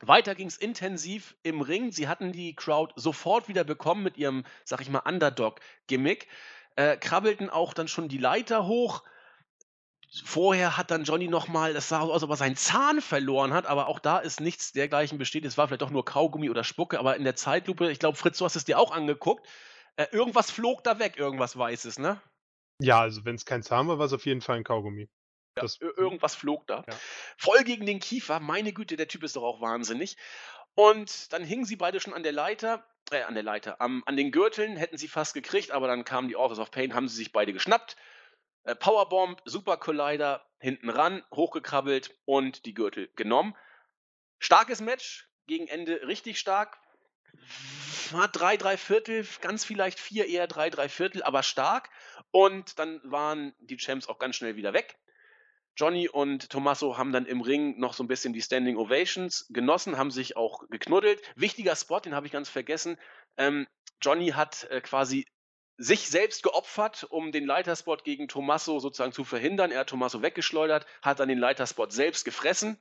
Weiter ging es intensiv im Ring. Sie hatten die Crowd sofort wieder bekommen mit ihrem, sag ich mal, Underdog-Gimmick äh, krabbelten auch dann schon die Leiter hoch. Vorher hat dann Johnny nochmal, das sah aus, als ob er seinen Zahn verloren hat, aber auch da ist nichts dergleichen besteht. Es war vielleicht doch nur Kaugummi oder Spucke, aber in der Zeitlupe, ich glaube, Fritz, du hast es dir auch angeguckt, äh, irgendwas flog da weg, irgendwas Weißes, ne? Ja, also wenn es kein Zahn war, war es auf jeden Fall ein Kaugummi. Ja, das, irgendwas flog da. Ja. Voll gegen den Kiefer, meine Güte, der Typ ist doch auch wahnsinnig. Und dann hingen sie beide schon an der Leiter äh, an der Leiter, am, an den Gürteln hätten sie fast gekriegt, aber dann kamen die Authors of Pain, haben sie sich beide geschnappt. Äh, Powerbomb, Super Collider, hinten ran, hochgekrabbelt und die Gürtel genommen. Starkes Match, gegen Ende richtig stark. War drei, drei Viertel, ganz vielleicht vier, eher drei, drei Viertel, aber stark. Und dann waren die Champs auch ganz schnell wieder weg. Johnny und Tommaso haben dann im Ring noch so ein bisschen die Standing Ovations genossen, haben sich auch geknuddelt. Wichtiger Spot, den habe ich ganz vergessen. Ähm, Johnny hat äh, quasi sich selbst geopfert, um den Leiterspot gegen Tommaso sozusagen zu verhindern. Er hat Tommaso weggeschleudert, hat dann den Leiterspot selbst gefressen.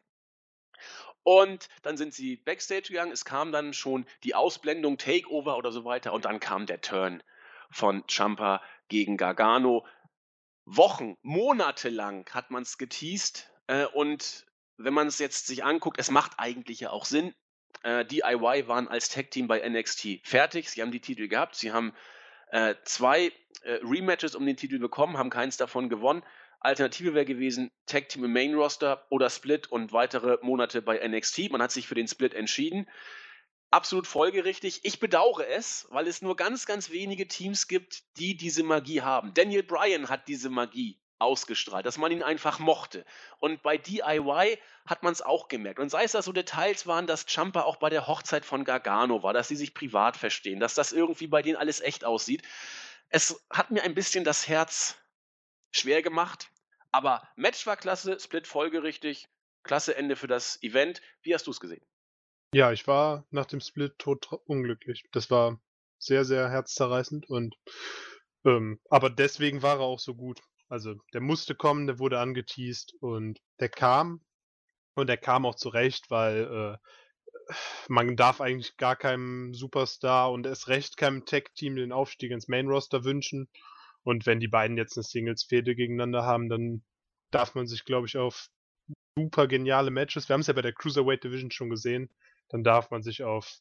Und dann sind sie backstage gegangen. Es kam dann schon die Ausblendung, Takeover oder so weiter. Und dann kam der Turn von Champa gegen Gargano. Wochen, Monate lang hat man es geteased. Äh, und wenn man es jetzt sich anguckt, es macht eigentlich ja auch Sinn. Äh, DIY waren als Tag-Team bei NXT fertig. Sie haben die Titel gehabt. Sie haben äh, zwei äh, Rematches um den Titel bekommen, haben keins davon gewonnen. Alternative wäre gewesen, Tag Team im Main Roster oder Split und weitere Monate bei NXT. Man hat sich für den Split entschieden absolut folgerichtig. Ich bedauere es, weil es nur ganz, ganz wenige Teams gibt, die diese Magie haben. Daniel Bryan hat diese Magie ausgestrahlt, dass man ihn einfach mochte. Und bei DIY hat man es auch gemerkt. Und sei es, dass so Details waren, dass Champa auch bei der Hochzeit von Gargano war, dass sie sich privat verstehen, dass das irgendwie bei denen alles echt aussieht. Es hat mir ein bisschen das Herz schwer gemacht. Aber Match war klasse, Split folgerichtig, klasse Ende für das Event. Wie hast du es gesehen? Ja, ich war nach dem Split tot unglücklich. Das war sehr, sehr herzzerreißend und ähm, aber deswegen war er auch so gut. Also der musste kommen, der wurde angeteased und der kam und der kam auch zurecht, weil äh, man darf eigentlich gar keinem Superstar und erst recht keinem Tech-Team den Aufstieg ins Main-Roster wünschen. Und wenn die beiden jetzt eine Singles-Fehde gegeneinander haben, dann darf man sich, glaube ich, auf super geniale Matches, wir haben es ja bei der Cruiserweight Division schon gesehen, dann darf man sich auf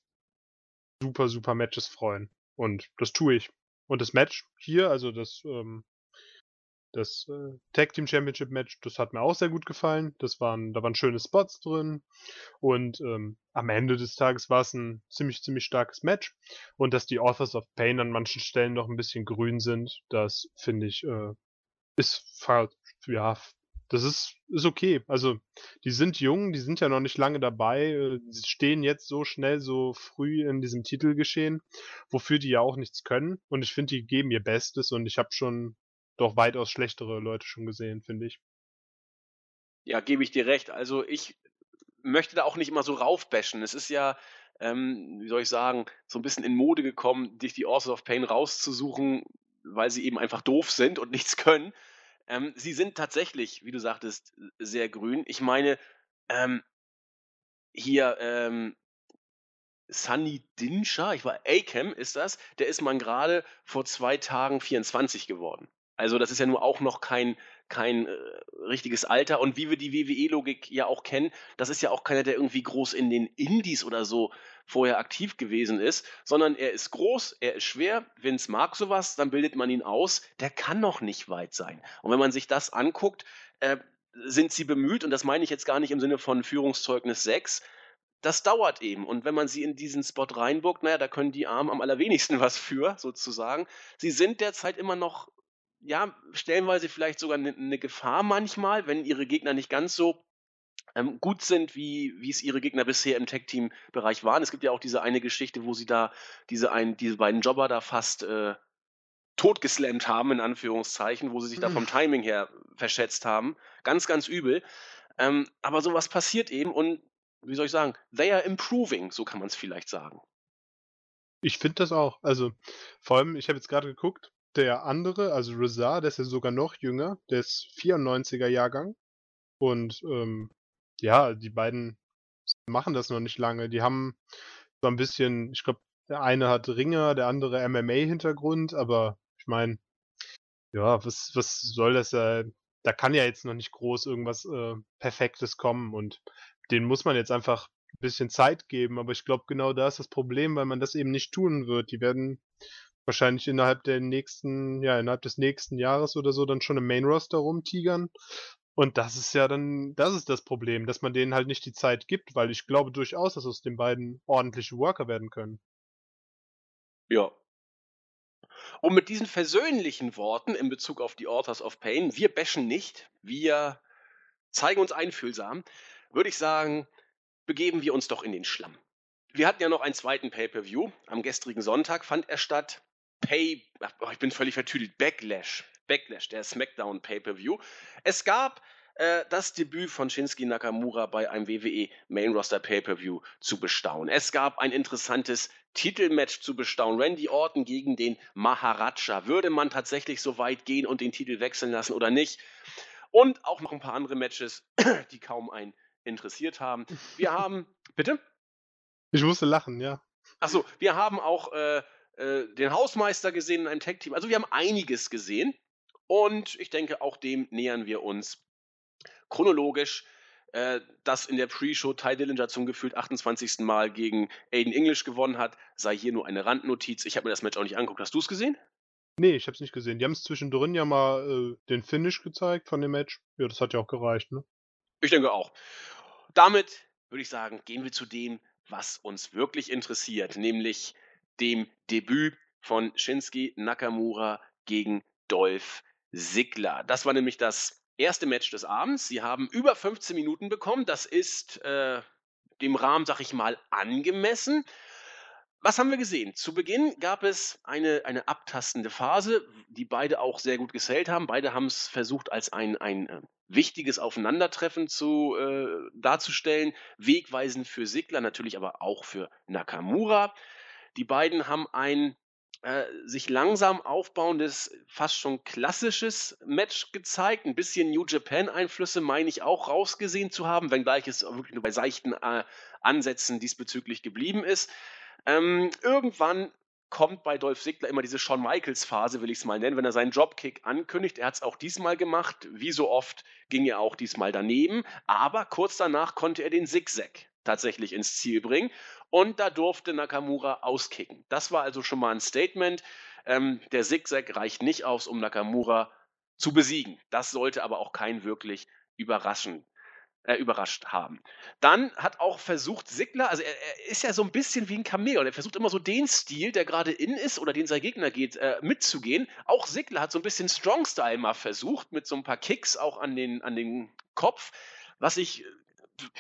super, super Matches freuen. Und das tue ich. Und das Match hier, also das, ähm, das äh, Tag Team Championship Match, das hat mir auch sehr gut gefallen. Das waren, da waren schöne Spots drin. Und ähm, am Ende des Tages war es ein ziemlich, ziemlich starkes Match. Und dass die Authors of Pain an manchen Stellen noch ein bisschen grün sind, das finde ich, äh, ist ja, das ist, ist okay. Also, die sind jung, die sind ja noch nicht lange dabei, äh, sie stehen jetzt so schnell, so früh in diesem Titelgeschehen, wofür die ja auch nichts können. Und ich finde, die geben ihr Bestes und ich habe schon doch weitaus schlechtere Leute schon gesehen, finde ich. Ja, gebe ich dir recht. Also ich möchte da auch nicht immer so raufbashen. Es ist ja, ähm, wie soll ich sagen, so ein bisschen in Mode gekommen, dich die Authors of Pain rauszusuchen, weil sie eben einfach doof sind und nichts können. Ähm, sie sind tatsächlich, wie du sagtest, sehr grün. Ich meine, ähm, hier, ähm, Sunny Dinscher, ich war Acam ist das, der ist man gerade vor zwei Tagen 24 geworden. Also das ist ja nur auch noch kein, kein äh, richtiges Alter. Und wie wir die WWE-Logik ja auch kennen, das ist ja auch keiner, der irgendwie groß in den Indies oder so vorher aktiv gewesen ist, sondern er ist groß, er ist schwer. Vince mag sowas, dann bildet man ihn aus. Der kann noch nicht weit sein. Und wenn man sich das anguckt, äh, sind sie bemüht, und das meine ich jetzt gar nicht im Sinne von Führungszeugnis 6, das dauert eben. Und wenn man sie in diesen Spot reinbuckt, naja, da können die Armen am allerwenigsten was für, sozusagen. Sie sind derzeit immer noch ja, stellenweise vielleicht sogar eine ne Gefahr manchmal, wenn ihre Gegner nicht ganz so ähm, gut sind, wie wie es ihre Gegner bisher im Tag-Team-Bereich waren. Es gibt ja auch diese eine Geschichte, wo sie da diese ein diese beiden Jobber da fast, äh, totgeslammt haben, in Anführungszeichen, wo sie sich da vom Timing her verschätzt haben. Ganz, ganz übel. Ähm, aber sowas passiert eben und wie soll ich sagen, they are improving, so kann man es vielleicht sagen. Ich finde das auch. Also, vor allem, ich habe jetzt gerade geguckt, der andere, also Rizar, der ist ja sogar noch jünger, der ist 94er Jahrgang. Und ähm, ja, die beiden machen das noch nicht lange. Die haben so ein bisschen, ich glaube, der eine hat Ringer, der andere MMA-Hintergrund, aber ich meine, ja, was, was soll das ja? Da kann ja jetzt noch nicht groß irgendwas äh, Perfektes kommen und den muss man jetzt einfach ein bisschen Zeit geben. Aber ich glaube, genau da ist das Problem, weil man das eben nicht tun wird. Die werden wahrscheinlich innerhalb der nächsten, ja, innerhalb des nächsten Jahres oder so dann schon im Main Roster rumtigern. Und das ist ja dann, das ist das Problem, dass man denen halt nicht die Zeit gibt, weil ich glaube durchaus, dass aus den beiden ordentliche Worker werden können. Ja. Und mit diesen versöhnlichen Worten in Bezug auf die Authors of Pain, wir bashen nicht, wir zeigen uns einfühlsam, würde ich sagen, begeben wir uns doch in den Schlamm. Wir hatten ja noch einen zweiten Pay-per-View. Am gestrigen Sonntag fand er statt. Pay, oh, ich bin völlig vertüdelt, Backlash. Backlash, der SmackDown Pay-Per-View. Es gab äh, das Debüt von Shinsuke Nakamura bei einem WWE Main Roster Pay-Per-View zu bestaunen. Es gab ein interessantes Titelmatch zu bestaunen. Randy Orton gegen den Maharaja. Würde man tatsächlich so weit gehen und den Titel wechseln lassen oder nicht? Und auch noch ein paar andere Matches, <clears throat> die kaum einen interessiert haben. Wir haben, <laughs> bitte? Ich musste lachen, ja. Achso, wir haben auch äh, äh, den Hausmeister gesehen in einem Tag-Team. Also wir haben einiges gesehen. Und ich denke, auch dem nähern wir uns chronologisch. Äh, dass in der Pre-Show Ty Dillinger zum gefühlt 28. Mal gegen Aiden English gewonnen hat, sei hier nur eine Randnotiz. Ich habe mir das Match auch nicht angeguckt. Hast du es gesehen? Nee, ich habe es nicht gesehen. Die haben es zwischendrin ja mal äh, den Finish gezeigt von dem Match. Ja, das hat ja auch gereicht, ne? Ich denke auch. Damit würde ich sagen, gehen wir zu dem, was uns wirklich interessiert, nämlich dem Debüt von Shinsuke Nakamura gegen Dolph Ziggler. Das war nämlich das erste Match des Abends. Sie haben über 15 Minuten bekommen. Das ist äh, dem Rahmen, sag ich mal, angemessen. Was haben wir gesehen? Zu Beginn gab es eine, eine abtastende Phase, die beide auch sehr gut gesellt haben. Beide haben es versucht, als ein, ein äh, wichtiges Aufeinandertreffen zu, äh, darzustellen. Wegweisend für Sigler, natürlich aber auch für Nakamura. Die beiden haben ein äh, sich langsam aufbauendes, fast schon klassisches Match gezeigt. Ein bisschen New Japan-Einflüsse meine ich auch rausgesehen zu haben, wenngleich es wirklich nur bei seichten äh, Ansätzen diesbezüglich geblieben ist. Ähm, irgendwann kommt bei Dolph Ziggler immer diese Shawn Michaels Phase, will ich es mal nennen, wenn er seinen Dropkick ankündigt. Er hat es auch diesmal gemacht. Wie so oft ging er auch diesmal daneben. Aber kurz danach konnte er den Zigzag tatsächlich ins Ziel bringen. Und da durfte Nakamura auskicken. Das war also schon mal ein Statement. Ähm, der Zigzag reicht nicht aus, um Nakamura zu besiegen. Das sollte aber auch kein wirklich überraschen, äh, überrascht haben. Dann hat auch versucht Sigler, also er, er, ist ja so ein bisschen wie ein Chameleon, er versucht immer so den Stil, der gerade in ist oder den sein Gegner geht, äh, mitzugehen. Auch Sigler hat so ein bisschen Strong Style mal versucht, mit so ein paar Kicks auch an den, an den Kopf, was ich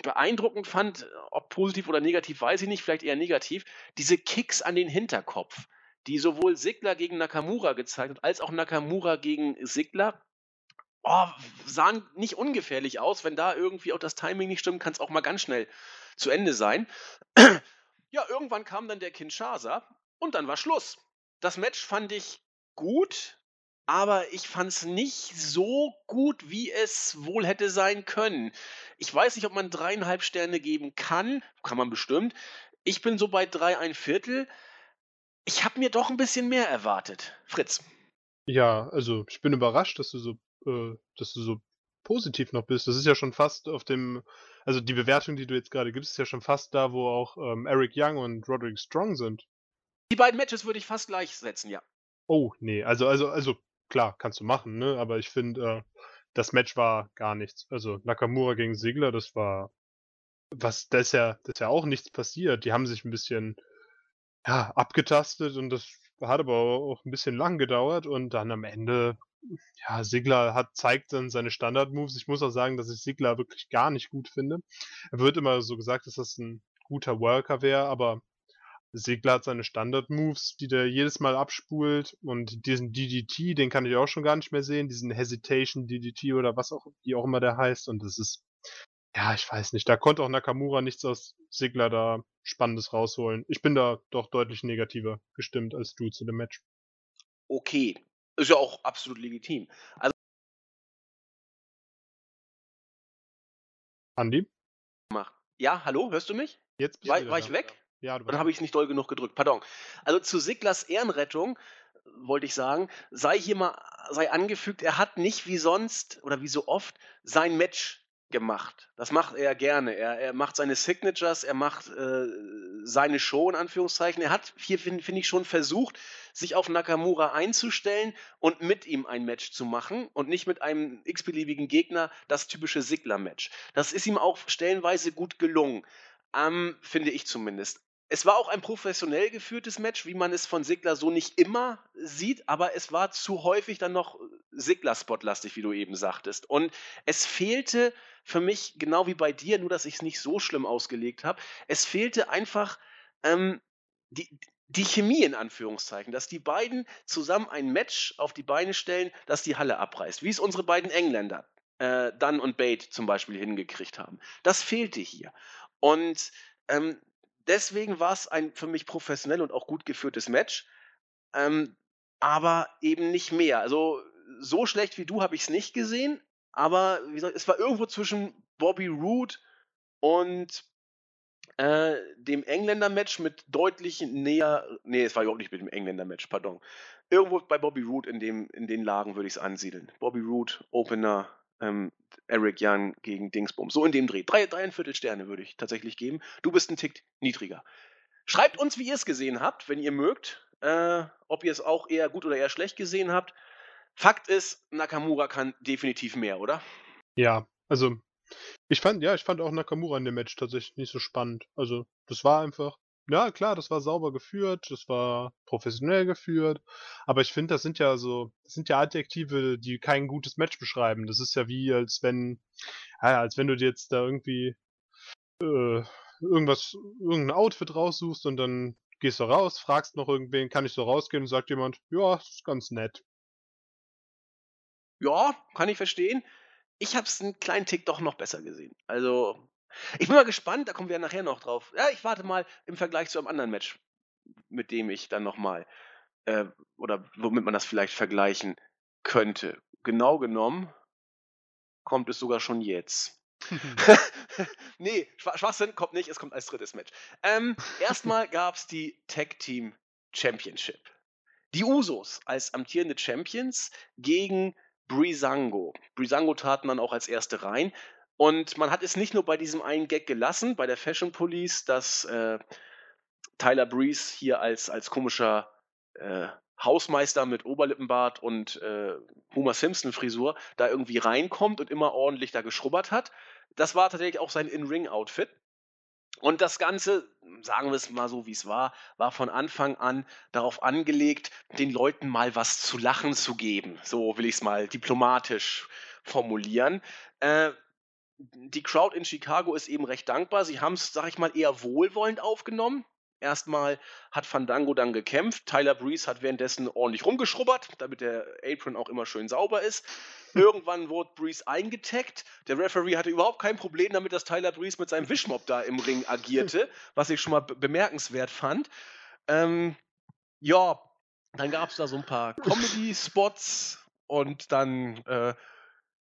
beeindruckend fand, ob positiv oder negativ, weiß ich nicht, vielleicht eher negativ, diese Kicks an den Hinterkopf, die sowohl Sigler gegen Nakamura gezeigt hat, als auch Nakamura gegen Sigler oh, sahen nicht ungefährlich aus. Wenn da irgendwie auch das Timing nicht stimmt, kann es auch mal ganz schnell zu Ende sein. <clears throat> ja, irgendwann kam dann der Kinshasa und dann war Schluss. Das Match fand ich gut, aber ich fand es nicht so gut, wie es wohl hätte sein können. Ich weiß nicht, ob man dreieinhalb Sterne geben kann. Kann man bestimmt. Ich bin so bei drei ein Viertel. Ich habe mir doch ein bisschen mehr erwartet. Fritz. Ja, also ich bin überrascht, dass du so äh, dass du so positiv noch bist. Das ist ja schon fast auf dem also die Bewertung, die du jetzt gerade gibst, ist ja schon fast da, wo auch, ähm, Eric Young und Roderick Strong sind. Die beiden Matches würde ich fast gleichsetzen, ja. Oh, nee, also also also klar, kannst du machen, ne? Aber ich finde, äh, das Match war gar nichts. Also Nakamura gegen Ziggler, das war was da ist ja da ist ja auch nichts passiert. Die haben sich ein bisschen, ja, abgetastet und das hat aber auch ein bisschen lang gedauert und dann am Ende ja, Sigler hat zeigt dann seine Standard-Moves. Ich muss auch sagen, dass ich Sigler wirklich gar nicht gut finde. Er wird immer so gesagt, dass das ein guter Worker wäre, aber Sigler hat seine Standard-Moves, die der jedes Mal abspult und diesen DDT, den kann ich auch schon gar nicht mehr sehen, diesen Hesitation DDT oder was auch, wie auch immer der heißt und das ist ja, ich weiß nicht, da konnte auch Nakamura nichts aus Sigler da Spannendes rausholen. Ich bin da doch deutlich negativer gestimmt als du zu dem Match. Okay, ist ja auch absolut legitim. Also Andi? Ja, hallo, hörst du mich? Jetzt bist war, war ich weg? Ja, du Dann habe ich es nicht doll genug gedrückt. Pardon. Also zu Siglers Ehrenrettung wollte ich sagen, sei hier mal sei angefügt, er hat nicht wie sonst oder wie so oft sein Match gemacht. Das macht er gerne. Er, er macht seine Signatures, er macht äh, seine Show in Anführungszeichen. Er hat hier, finde find ich, schon versucht, sich auf Nakamura einzustellen und mit ihm ein Match zu machen und nicht mit einem x-beliebigen Gegner das typische Sigler-Match. Das ist ihm auch stellenweise gut gelungen. Ähm, finde ich zumindest. Es war auch ein professionell geführtes Match, wie man es von Sigler so nicht immer sieht, aber es war zu häufig dann noch Sigler-Spotlastig, wie du eben sagtest. Und es fehlte für mich, genau wie bei dir, nur dass ich es nicht so schlimm ausgelegt habe, es fehlte einfach ähm, die, die Chemie in Anführungszeichen, dass die beiden zusammen ein Match auf die Beine stellen, das die Halle abreißt, wie es unsere beiden Engländer, äh, Dunn und Bate zum Beispiel, hingekriegt haben. Das fehlte hier. Und ähm, deswegen war es ein für mich professionell und auch gut geführtes Match, ähm, aber eben nicht mehr. Also so schlecht wie du habe ich es nicht gesehen, aber wie gesagt, es war irgendwo zwischen Bobby Roode und äh, dem Engländer-Match mit deutlich näher. Nee, es war überhaupt nicht mit dem Engländer-Match, pardon. Irgendwo bei Bobby Roode in, dem, in den Lagen würde ich es ansiedeln. Bobby Roode, Opener, ähm, Eric Young gegen Dingsbum. So in dem Dreh. Drei, dreieinviertel Sterne würde ich tatsächlich geben. Du bist ein Tick niedriger. Schreibt uns, wie ihr es gesehen habt, wenn ihr mögt. Äh, ob ihr es auch eher gut oder eher schlecht gesehen habt. Fakt ist, Nakamura kann definitiv mehr, oder? Ja, also ich fand, ja, ich fand auch Nakamura in dem Match tatsächlich nicht so spannend. Also, das war einfach, ja, klar, das war sauber geführt, das war professionell geführt, aber ich finde, das sind ja so, das sind ja Adjektive, die kein gutes Match beschreiben. Das ist ja wie, als wenn, ja, als wenn du dir jetzt da irgendwie äh, irgendwas, irgendein Outfit raussuchst und dann gehst du raus, fragst noch irgendwen, kann ich so rausgehen und sagt jemand, ja, ist ganz nett. Ja, kann ich verstehen. Ich habe es einen kleinen Tick doch noch besser gesehen. Also, ich bin mal gespannt, da kommen wir ja nachher noch drauf. Ja, ich warte mal im Vergleich zu einem anderen Match, mit dem ich dann nochmal, äh, oder womit man das vielleicht vergleichen könnte. Genau genommen kommt es sogar schon jetzt. <laughs> <laughs> nee, Schwachsinn kommt nicht, es kommt als drittes Match. Ähm, erstmal gab es die Tag Team Championship. Die Usos als amtierende Champions gegen Breezango. Breezango taten dann auch als erste rein. Und man hat es nicht nur bei diesem einen Gag gelassen, bei der Fashion Police, dass äh, Tyler Breeze hier als, als komischer äh, Hausmeister mit Oberlippenbart und äh, Homer Simpson-Frisur da irgendwie reinkommt und immer ordentlich da geschrubbert hat. Das war tatsächlich auch sein In-Ring-Outfit. Und das Ganze, sagen wir es mal so, wie es war, war von Anfang an darauf angelegt, den Leuten mal was zu lachen zu geben. So will ich es mal diplomatisch formulieren. Äh, die Crowd in Chicago ist eben recht dankbar. Sie haben es, sag ich mal, eher wohlwollend aufgenommen. Erstmal hat Fandango dann gekämpft. Tyler Breeze hat währenddessen ordentlich rumgeschrubbert, damit der Apron auch immer schön sauber ist. <laughs> Irgendwann wurde Breeze eingetaggt. Der Referee hatte überhaupt kein Problem damit, dass Tyler Breeze mit seinem Wischmob da im Ring agierte, <laughs> was ich schon mal bemerkenswert fand. Ähm, ja, dann gab es da so ein paar <laughs> Comedy-Spots und dann äh,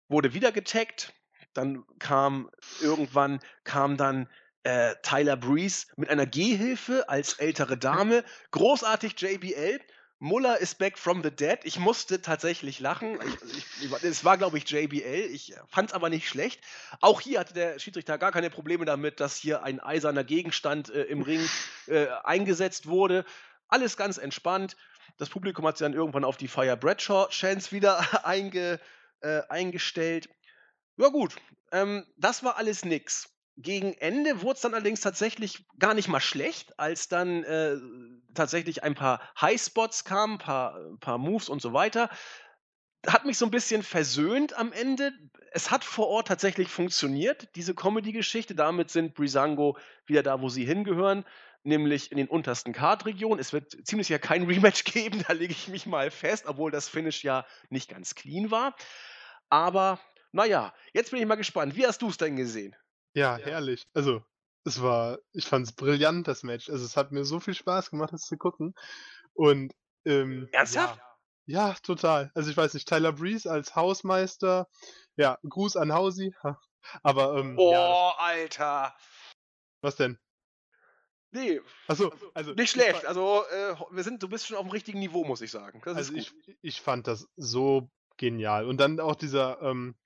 wurde wieder getaggt. Dann kam irgendwann kam dann äh, Tyler Breeze mit einer Gehhilfe als ältere Dame. Großartig JBL. Muller ist back from the dead. Ich musste tatsächlich lachen. Ich, es war, glaube ich, JBL. Ich fand es aber nicht schlecht. Auch hier hatte der Schiedsrichter gar keine Probleme damit, dass hier ein eiserner Gegenstand äh, im Ring äh, eingesetzt wurde. Alles ganz entspannt. Das Publikum hat sich dann irgendwann auf die Fire Bradshaw Chance wieder <laughs> einge, äh, eingestellt. Ja, gut. Ähm, das war alles nix gegen Ende wurde es dann allerdings tatsächlich gar nicht mal schlecht, als dann äh, tatsächlich ein paar Highspots kamen, ein paar, paar Moves und so weiter. Hat mich so ein bisschen versöhnt am Ende. Es hat vor Ort tatsächlich funktioniert, diese Comedy-Geschichte. Damit sind Brisango wieder da, wo sie hingehören, nämlich in den untersten Card-Regionen. Es wird ziemlich sicher kein <laughs> Rematch geben, da lege ich mich mal fest, obwohl das Finish ja nicht ganz clean war. Aber naja, jetzt bin ich mal gespannt. Wie hast du es denn gesehen? Ja, herrlich. Also, es war ich fand's brillant, das Match. Also, es hat mir so viel Spaß gemacht, das zu gucken. Und, ähm, Ernsthaft? ja. Ja, total. Also, ich weiß nicht, Tyler Breeze als Hausmeister, ja, Gruß an Hausi. <laughs> Aber, ähm, ja, Boah, Alter. Was denn? Nee. Achso, also nicht schlecht. Also, äh, wir sind, du bist schon auf dem richtigen Niveau, muss ich sagen. Das also ich, ich fand das so genial. Und dann auch dieser, ähm,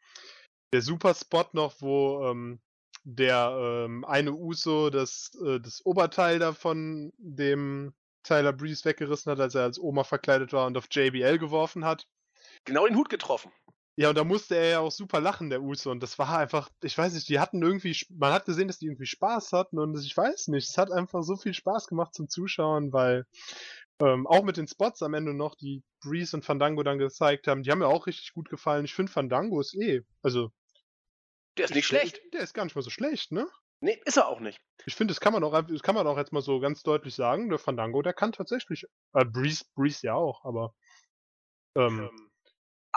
der super Spot noch, wo ähm, der ähm, eine Uso das, äh, das Oberteil davon dem Tyler Breeze weggerissen hat, als er als Oma verkleidet war und auf JBL geworfen hat. Genau den Hut getroffen. Ja, und da musste er ja auch super lachen, der Uso. Und das war einfach, ich weiß nicht, die hatten irgendwie, man hat gesehen, dass die irgendwie Spaß hatten. Und ich weiß nicht, es hat einfach so viel Spaß gemacht zum Zuschauen, weil ähm, auch mit den Spots am Ende noch, die Breeze und Fandango dann gezeigt haben, die haben mir auch richtig gut gefallen. Ich finde Fandango ist eh, also der ist nicht schlecht. Der ist gar nicht mal so schlecht, ne? Nee, ist er auch nicht. Ich finde, das kann man auch, das kann man auch jetzt mal so ganz deutlich sagen. Der Fandango, der kann tatsächlich, äh, Breeze, Breeze ja auch, aber. Ähm, ähm,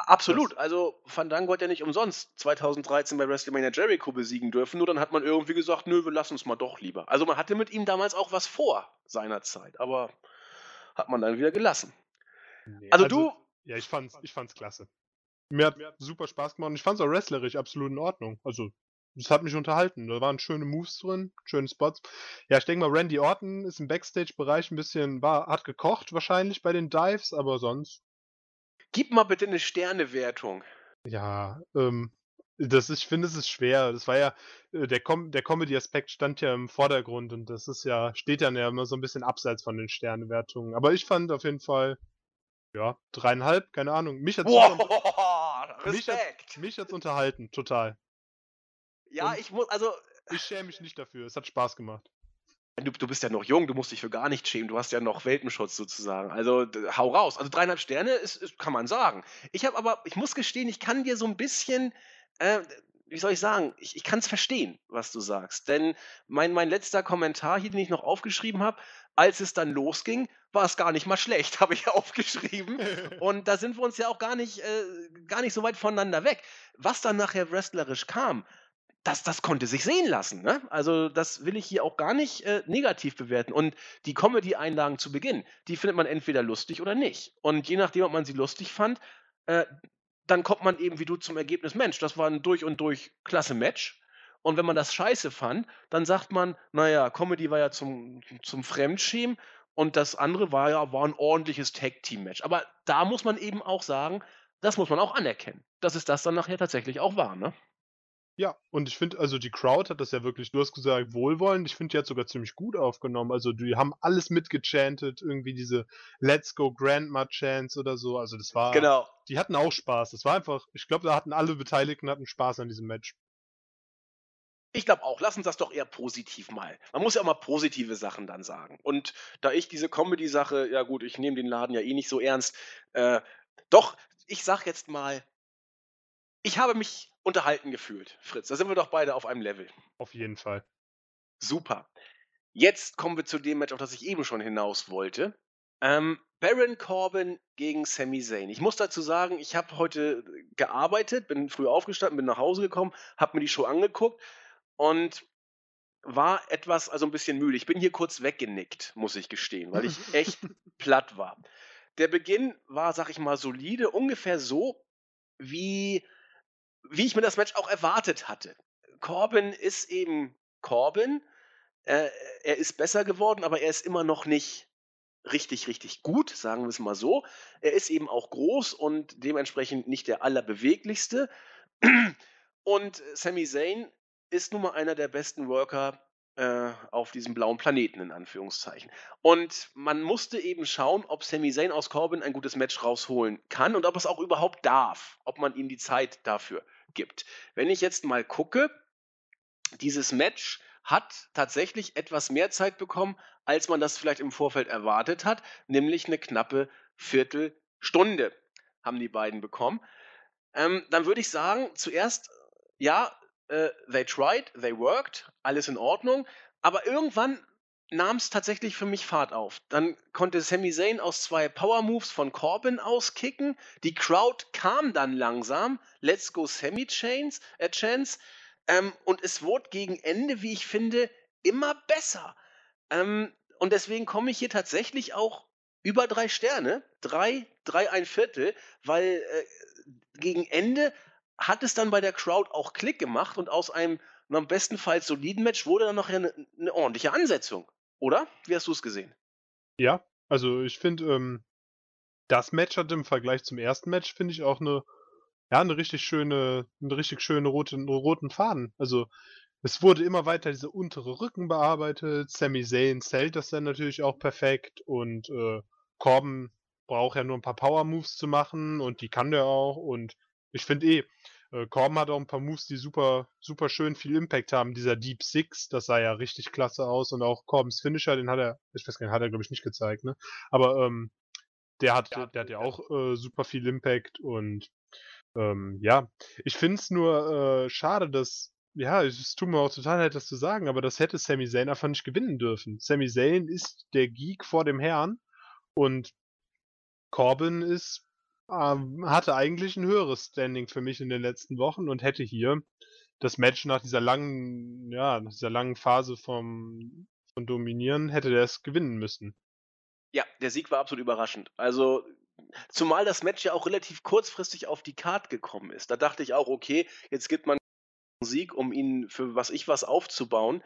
Absolut. Also Fandango hat ja nicht umsonst 2013 bei WrestleMania Jericho besiegen dürfen. Nur dann hat man irgendwie gesagt, nö, wir lassen es mal doch lieber. Also man hatte mit ihm damals auch was vor seiner Zeit, aber hat man dann wieder gelassen. Nee, also, also, du. Ja, ich fand's, ich fand's klasse. Mir hat super Spaß gemacht und ich fand es auch wrestlerisch absolut in Ordnung. Also, es hat mich unterhalten. Da waren schöne Moves drin, schöne Spots. Ja, ich denke mal, Randy Orton ist im Backstage-Bereich ein bisschen, war, hat gekocht wahrscheinlich bei den Dives, aber sonst. Gib mal bitte eine Sternewertung. Ja, ähm, das ist, ich finde, es ist schwer. Das war ja, äh, der, Com der Comedy-Aspekt stand ja im Vordergrund und das ist ja, steht ja immer so ein bisschen abseits von den Sternewertungen. Aber ich fand auf jeden Fall, ja, dreieinhalb, keine Ahnung. Mich hat's, wow, <laughs> mich, hat, mich hat's unterhalten, total. Ja, Und ich muss, also. Ich schäme mich nicht dafür, es hat Spaß gemacht. Du, du, bist ja noch jung, du musst dich für gar nichts schämen, du hast ja noch Welpenschutz sozusagen. Also hau raus. Also dreieinhalb Sterne ist, ist kann man sagen. Ich habe aber, ich muss gestehen, ich kann dir so ein bisschen, äh, wie soll ich sagen, ich, ich kann es verstehen, was du sagst. Denn mein, mein letzter Kommentar hier, den ich noch aufgeschrieben habe, als es dann losging, war es gar nicht mal schlecht, <laughs> habe ich aufgeschrieben. <laughs> Und da sind wir uns ja auch gar nicht, äh, gar nicht so weit voneinander weg. Was dann nachher wrestlerisch kam, das, das konnte sich sehen lassen. Ne? Also das will ich hier auch gar nicht äh, negativ bewerten. Und die Comedy-Einlagen zu Beginn, die findet man entweder lustig oder nicht. Und je nachdem, ob man sie lustig fand, äh, dann kommt man eben wie du zum Ergebnis, Mensch, das war ein durch und durch klasse Match. Und wenn man das scheiße fand, dann sagt man, naja, Comedy war ja zum, zum Fremdschämen und das andere war ja war 'n ordentliches Tag-Team-Match. Aber da muss man eben auch sagen, das muss man auch anerkennen, dass es das dann nachher tatsächlich auch war, ne? Ja, und ich finde, also die Crowd hat das ja wirklich du hast gesagt, wohlwollend. Ich finde, die hat's sogar ziemlich gut aufgenommen. Also, die haben alles mitgechantet, irgendwie diese „Let's go Grandma“ Chants oder so. Also, das war Genau. die hatten auch Spaß. Das war einfach ich glaube, da hatten alle Beteiligten hatten Spaß an diesem Match. Ich glaube auch. Lass uns das doch eher positiv mal man muss ja auch mal positive Sachen dann sagen. Und da ich diese Comedy-Sache ja gut, ich nehme den Laden ja eh nicht so ernst, äh, doch, ich sage jetzt mal ich habe mich unterhalten gefühlt, Fritz. Da sind wir doch beide auf einem Level. Auf jeden Fall. Super. Jetzt kommen wir zu dem Match, auf das ich eben schon hinaus wollte. Ähm, Baron Corbin gegen Sami Zayn. Ich muss dazu sagen, ich habe heute gearbeitet, bin früh aufgestanden, bin nach Hause gekommen, habe mir die Show angeguckt und war etwas also 'n bisschen müde. Ich bin hier kurz weggenickt, muss ich gestehen, weil ich <laughs> echt platt war. Der Beginn war, sage ich mal, solide, ungefähr so, wie wie ich mir das Match auch erwartet hatte. Corbin ist eben Corbin. Äh, er ist besser geworden, aber er ist immer noch nicht richtig, richtig gut, sagen wir's mal so. Er ist eben auch groß und dementsprechend nicht der Allerbeweglichste. Und Sami Zayn ist nun mal einer der besten Worker, äh, auf diesem blauen Planeten in Anführungszeichen. Und man musste eben schauen, ob Sami Zayn aus Corbin ein gutes Match rausholen kann und ob er's auch überhaupt darf, ob man ihm die Zeit dafür gibt. Wenn ich jetzt mal gucke, dieses Match hat tatsächlich etwas mehr Zeit bekommen, als man das vielleicht im Vorfeld erwartet hat, nämlich 'ne knappe Viertelstunde haben die beiden bekommen. Ähm, dann würde ich sagen, zuerst, ja, äh, they tried, they worked, alles in Ordnung, aber irgendwann nahm's tatsächlich für mich Fahrt auf. Dann konnte Sami Zayn aus 2 Power Moves von Corbin auskicken. Die Crowd kam dann langsam. „Let's go Sami“ Chains äh, Chants. Ähm, und es wurde gegen Ende, wie ich finde, immer besser. Ähm, und deswegen komme ich hier tatsächlich auch über 3 Sterne, 3, 3 1/4, weil, äh, gegen Ende hat es dann bei der Crowd auch Klick gemacht und aus einem, na, bestenfalls soliden Match wurde dann nachher 'ne 'ne ordentliche Ansetzung, oder? Wie hast du's gesehen? Ja, also ich finde, ähm, das Match hatte im Vergleich zum ersten Match, finde ich, auch 'ne ja, 'ne richtig schöne 'ne richtig schöne rote roten Faden. Also, es wurde immer weiter dieser untere Rücken bearbeitet. Sami Zayn sellt das dann natürlich auch perfekt und, äh, Corbin braucht ja nur 'n paar Power Moves zu machen und die kann der auch. Und ich finde eh, äh, Corbin hat auch 'n paar Moves, die super super schön viel Impact haben. Dieser Deep Six, das sah ja richtig klasse aus und auch Corbins Finisher, den hat er ich weiß gar nicht, hat er, glaube ich, nicht gezeigt, ne? Aber, ähm, der hat Ja, der hat ja auch, äh, super viel Impact und, ähm, ja. Ich finde es nur, äh, schade, dass ja, es tut mir auch total leid, das zu sagen, aber das hätte Sami Zayn einfach nicht gewinnen dürfen. Sami Zayn ist der Geek vor dem Herrn und Corbin ist hatte eigentlich 'n höheres Standing für mich in den letzten Wochen und hätte hier das Match nach dieser langen ja, nach dieser langen Phase vom von Dominieren hätte der es gewinnen müssen. Ja, der Sieg war absolut überraschend. Also, zumal das Match ja auch relativ kurzfristig auf die Card gekommen ist. Da dachte ich auch: „Okay, jetzt gibt man Sieg, um ihn für was ich was aufzubauen.“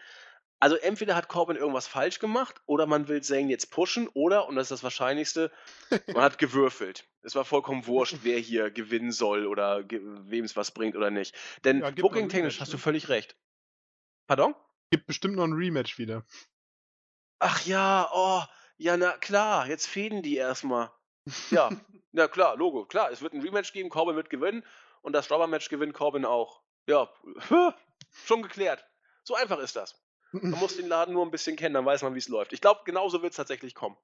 Also, entweder hat Corbin irgendwas falsch gemacht oder man will Zayn jetzt pushen oder, und das ist das Wahrscheinlichste, <laughs> man hat gewürfelt. Es war vollkommen wurscht, wer hier gewinnen soll oder ge wem's was bringt oder nicht. Denn Ja, booking-technisch hast du ne? völlig recht. Pardon? Gibt bestimmt noch 'n Rematch wieder. Ach ja, oh, ja, na klar, jetzt fehden die erst mal. Ja, <laughs> na klar, Logo, klar. Es wird 'n Rematch geben, Corbin wird gewinnen und das Rubber-Match gewinnt Corbin auch. Ja, <laughs> schon geklärt. So einfach ist das. Man muss den Laden nur 'n bisschen kennen, dann weiß man, wie's läuft. Ich glaube, genauso wird's tatsächlich kommen.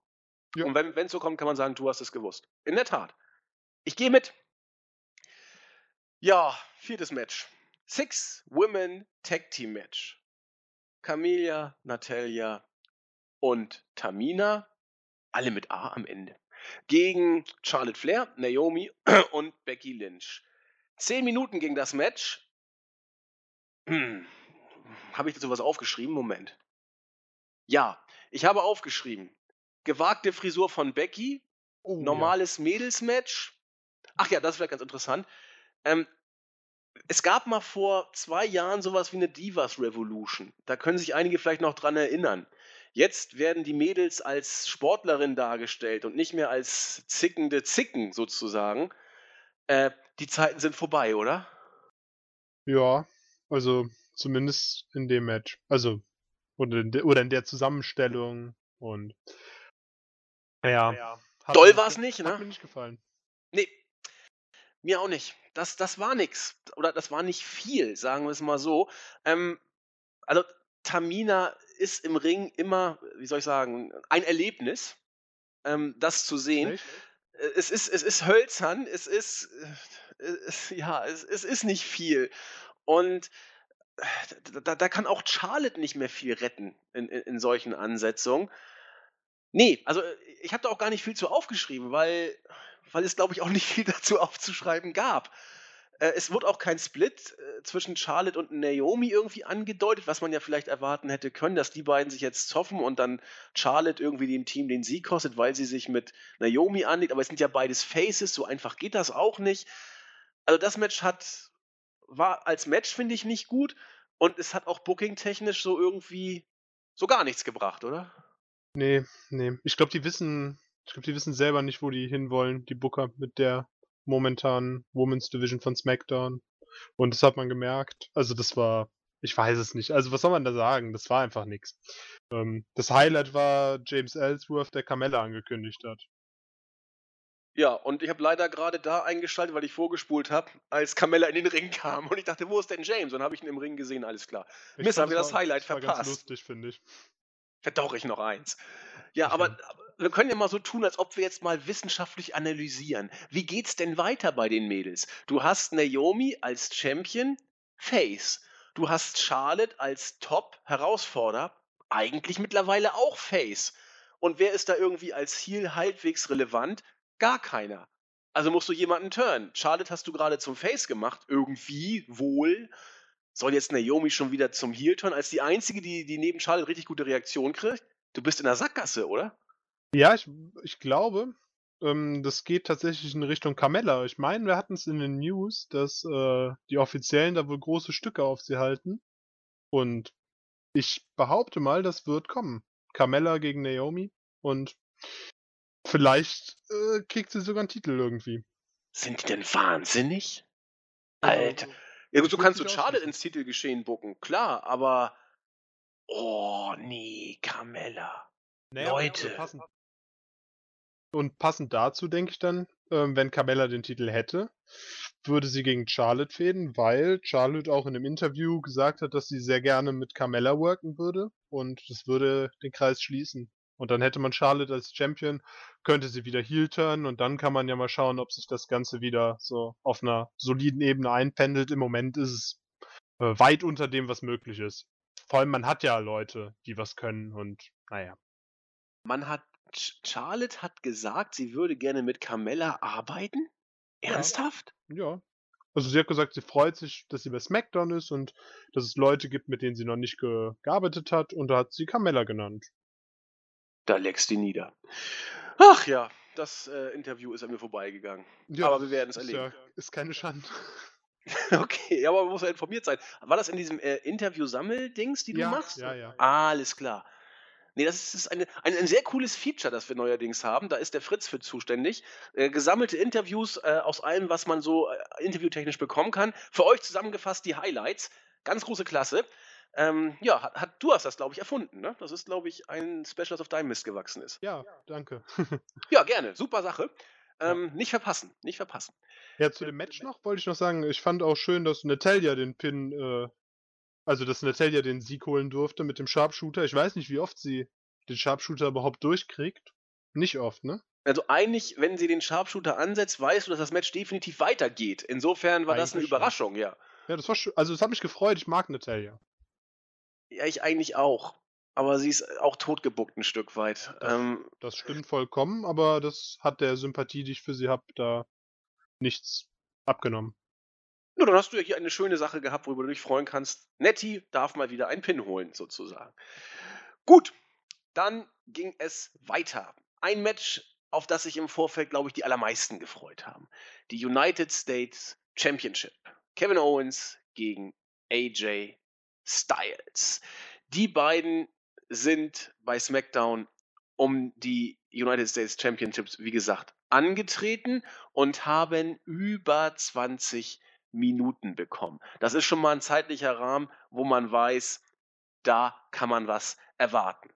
Ja. Und wenn wenn's so kommt, kann man sagen: „Du hast es gewusst.“ In der Tat. Ich gehe mit. Ja, 4. Match. Six Women Tag Team Match. Camilla, Natalya und Tamina, alle mit A am Ende, gegen Charlotte Flair, Naomi <clears throat> und Becky Lynch. 10 Minuten ging das Match. Habe ich dazu was aufgeschrieben? Moment. Ja, ich habe aufgeschrieben: Gewagte Frisur von Becky, Oh ja. normales Mädelsmatch. Ach ja, das ist vielleicht ganz interessant. Ähm, es gab mal vor 2 Jahren so was wie 'ne Divas Revolution. Da können sich einige vielleicht noch dran erinnern. Jetzt werden die Mädels als Sportlerin dargestellt und nicht mehr als zickende Zicken sozusagen. Äh, die Zeiten sind vorbei, oder? Ja, also zumindest in dem Match. Also, oder in, de, oder in der Zusammenstellung und. Ja. ja Doll war es nicht, ne? Hat mir nicht gefallen. Nee. Mir auch nicht. Das, das war nix. Oder das war nicht viel, sagen wir es mal so. Ähm, also, Tamina ist im Ring immer, wie soll ich sagen, ein Erlebnis, ähm, das zu sehen. Echt? Es ist, es ist hölzern, es ist, äh, es, ja, es, es ist nicht viel. Und äh, da, da kann auch Charlotte nicht mehr viel retten in, in, in solchen Ansetzungen. Nee, also äh, ich habe da auch gar nicht viel zu aufgeschrieben, weil, weil es, glaube ich, auch nicht <laughs> viel dazu aufzuschreiben gab. Äh, es wurde auch kein Split äh, zwischen Charlotte und Naomi irgendwie angedeutet, was man ja vielleicht erwarten hätte können, dass die beiden sich jetzt zoffen und dann Charlotte irgendwie dem Team den Sieg kostet, weil sie sich mit Naomi anlegt. Aber es sind ja beides Faces, so einfach geht das auch nicht. Also das Match hat, war als Match, finde ich, nicht gut und es hat auch booking-technisch so irgendwie so gar nichts gebracht, oder? Nee, nee. Ich glaube, die wissen, ich glaube, die wissen selber nicht, wo die hinwollen, die Booker mit der momentanen Women's Division von SmackDown. Und das hat man gemerkt. Also das war, ich weiß es nicht. Also was soll man da sagen? Das war einfach nichts. Ähm, das Highlight war James Ellsworth, der Carmella angekündigt hat. Ja, und ich habe leider gerade da eingeschaltet, weil ich vorgespult habe, als Carmella in den Ring kam. Und ich dachte, wo ist denn James? Und dann habe ich ihn im Ring gesehen, alles klar. Ich Mist, haben wir das Highlight das war verpasst. Ganz lustig, finde ich. Doch, ich noch eins. Ja, aber wir können ja mal so tun, als ob wir jetzt mal wissenschaftlich analysieren. Wie geht's denn weiter bei den Mädels? Du hast Naomi als Champion, Face. Du hast Charlotte als Top-Herausforderer, eigentlich mittlerweile auch Face. Und wer ist da irgendwie als Heel halbwegs relevant? Gar keiner. Also musst du jemanden turnen. Charlotte hast du gerade zum Face gemacht, irgendwie, wohl soll jetzt Naomi schon wieder zum Heel turn als die einzige, die, die neben Charlotte richtig gute Reaktion kriegt? Du bist in der Sackgasse, oder? Ja, ich, ich glaube, ähm, das geht tatsächlich in Richtung Carmella. Ich meine, wir hatten es in den News, dass äh, die Offiziellen da wohl große Stücke auf sie halten. Und ich behaupte mal, das wird kommen. Carmella gegen Naomi und vielleicht äh, kriegt sie sogar einen Titel irgendwie. Sind die denn wahnsinnig? Alter. Ja, gut, so kannst du Charlotte ins Titelgeschehen bucken, klar, aber. Oh, nee, Carmella. Naja, Leute. Passend. Und passend dazu denke ich dann, ähm, wenn Carmella den Titel hätte, würde sie gegen Charlotte fäden, weil Charlotte auch in einem Interview gesagt hat, dass sie sehr gerne mit Carmella worken würde und das würde den Kreis schließen. Und dann hätte man Charlotte als Champion, könnte sie wieder Heel turnen und dann kann man ja mal schauen, ob sich das Ganze wieder so auf einer soliden Ebene einpendelt. Im Moment ist es äh, weit unter dem, was möglich ist. Vor allem, man hat ja Leute, die was können und naja. Man hat, Charlotte hat gesagt, sie würde gerne mit Carmella arbeiten? Ernsthaft? Ja. ja. Also sie hat gesagt, sie freut sich, dass sie bei SmackDown ist und dass es Leute gibt, mit denen sie noch nicht ge gearbeitet hat und da hat sie Carmella genannt. Da leckst du nieder. Ach ja, das äh, Interview ist an mir vorbeigegangen. Ja, aber wir werden es erleben. Ja, ist keine Schande. <laughs> okay, aber man muss ja informiert sein. War das in diesem äh, Interview-Sammeldings, die du ja, machst? Ja, ja. Ah, alles klar. Nee, das ist eine, ein, ein, sehr cooles Feature, das wir neuerdings haben. Da ist der Fritz für zuständig. Äh, gesammelte Interviews äh, aus allem, was man so äh, interviewtechnisch bekommen kann. Für euch zusammengefasst die Highlights. Ganz große Klasse. Ähm, ja, hat, hat, du hast das, glaube ich, erfunden, ne? Das ist, glaube ich, ein Special, das auf deinem Mist gewachsen ist. Ja, danke. <laughs> ja, gerne. Super Sache. Ähm. Nicht verpassen, nicht verpassen. Ja, zu dem Match noch wollte ich noch sagen, ich fand auch schön, dass Natalia den Pin, äh, also dass Natalia den Sieg holen durfte mit dem Sharpshooter. Ich weiß nicht, wie oft sie den Sharpshooter überhaupt durchkriegt. Nicht oft, ne? Also eigentlich, wenn sie den Sharpshooter ansetzt, weißt du, dass das Match definitiv weitergeht. Insofern war eigentlich das eine Überraschung, ja. Ja, das war schön. Also es hat mich gefreut, ich mag Natalia. Ja, ich eigentlich auch. Aber sie ist auch totgebuckt ein Stück weit. Das, ähm, das stimmt vollkommen, aber das hat der Sympathie, die ich für sie habe, da nichts abgenommen. Nur dann hast du ja hier eine schöne Sache gehabt, worüber du dich freuen kannst. Nettie darf mal wieder einen Pin holen, sozusagen. Gut, dann ging es weiter. Ein Match, auf das sich im Vorfeld, glaube ich, die allermeisten gefreut haben. Die United States Championship. Kevin Owens gegen AJ Styles. Die beiden sind bei SmackDown um die United States Championships, wie gesagt, angetreten und haben über 20 Minuten bekommen. Das ist schon mal ein zeitlicher Rahmen, wo man weiß, da kann man was erwarten.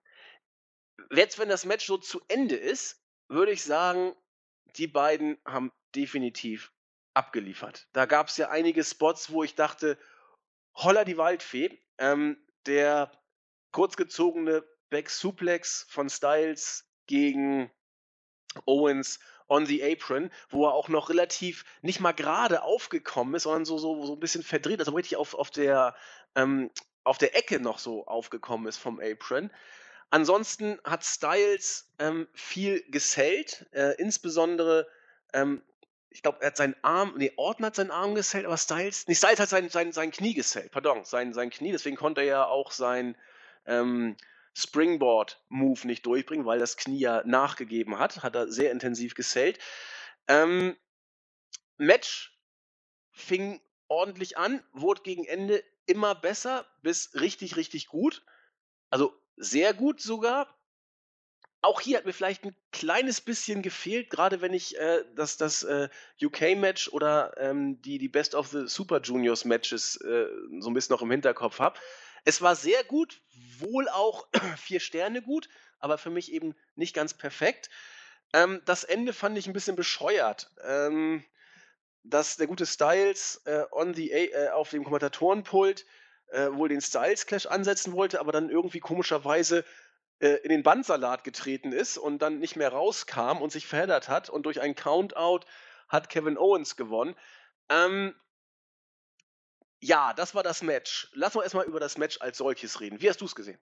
Jetzt, wenn das Match so zu Ende ist, würde ich sagen, die beiden haben definitiv abgeliefert. Da gab es ja einige Spots, wo ich dachte, holla die Waldfee. Ähm, der kurzgezogene Back Suplex von Styles gegen Owens on the Apron, wo er auch noch relativ nicht mal gerade aufgekommen ist, sondern so, so, so ein bisschen verdreht, also richtig auf, auf, der, ähm, auf der Ecke noch so aufgekommen ist vom Apron. Ansonsten hat Styles ähm, viel gesellt, äh, insbesondere, ähm, ich glaube, er hat seinen Arm, nee, Orton hat seinen Arm gesellt, aber Styles, nee, Styles hat sein, sein, sein Knie gesellt, pardon, sein, sein Knie, deswegen konnte er ja auch sein ähm, Springboard-Move nicht durchbringen, weil das Knie ja nachgegeben hat, hat er sehr intensiv gesellt. Ähm, Match fing ordentlich an, wurde gegen Ende immer besser, bis richtig, richtig gut. Also sehr gut sogar. Auch hier hat mir vielleicht ein kleines bisschen gefehlt, gerade wenn ich äh, das, das äh, UK-Match oder ähm, die, die Best of the Super Juniors Matches äh, so ein bisschen noch im Hinterkopf habe. Es war sehr gut, wohl auch <clears throat> vier Sterne gut, aber für mich eben nicht ganz perfekt. Ähm, das Ende fand ich ein bisschen bescheuert. Ähm, dass der gute Styles äh, on the, äh, auf dem Kommentatorenpult äh, wohl den Styles Clash ansetzen wollte, aber dann irgendwie komischerweise in den Bandsalat getreten ist und dann nicht mehr rauskam und sich verheddert hat und durch einen Countout hat Kevin Owens gewonnen. Ähm, ja, das war das Match. Lass uns erstmal über das Match als solches reden. Wie hast du es gesehen?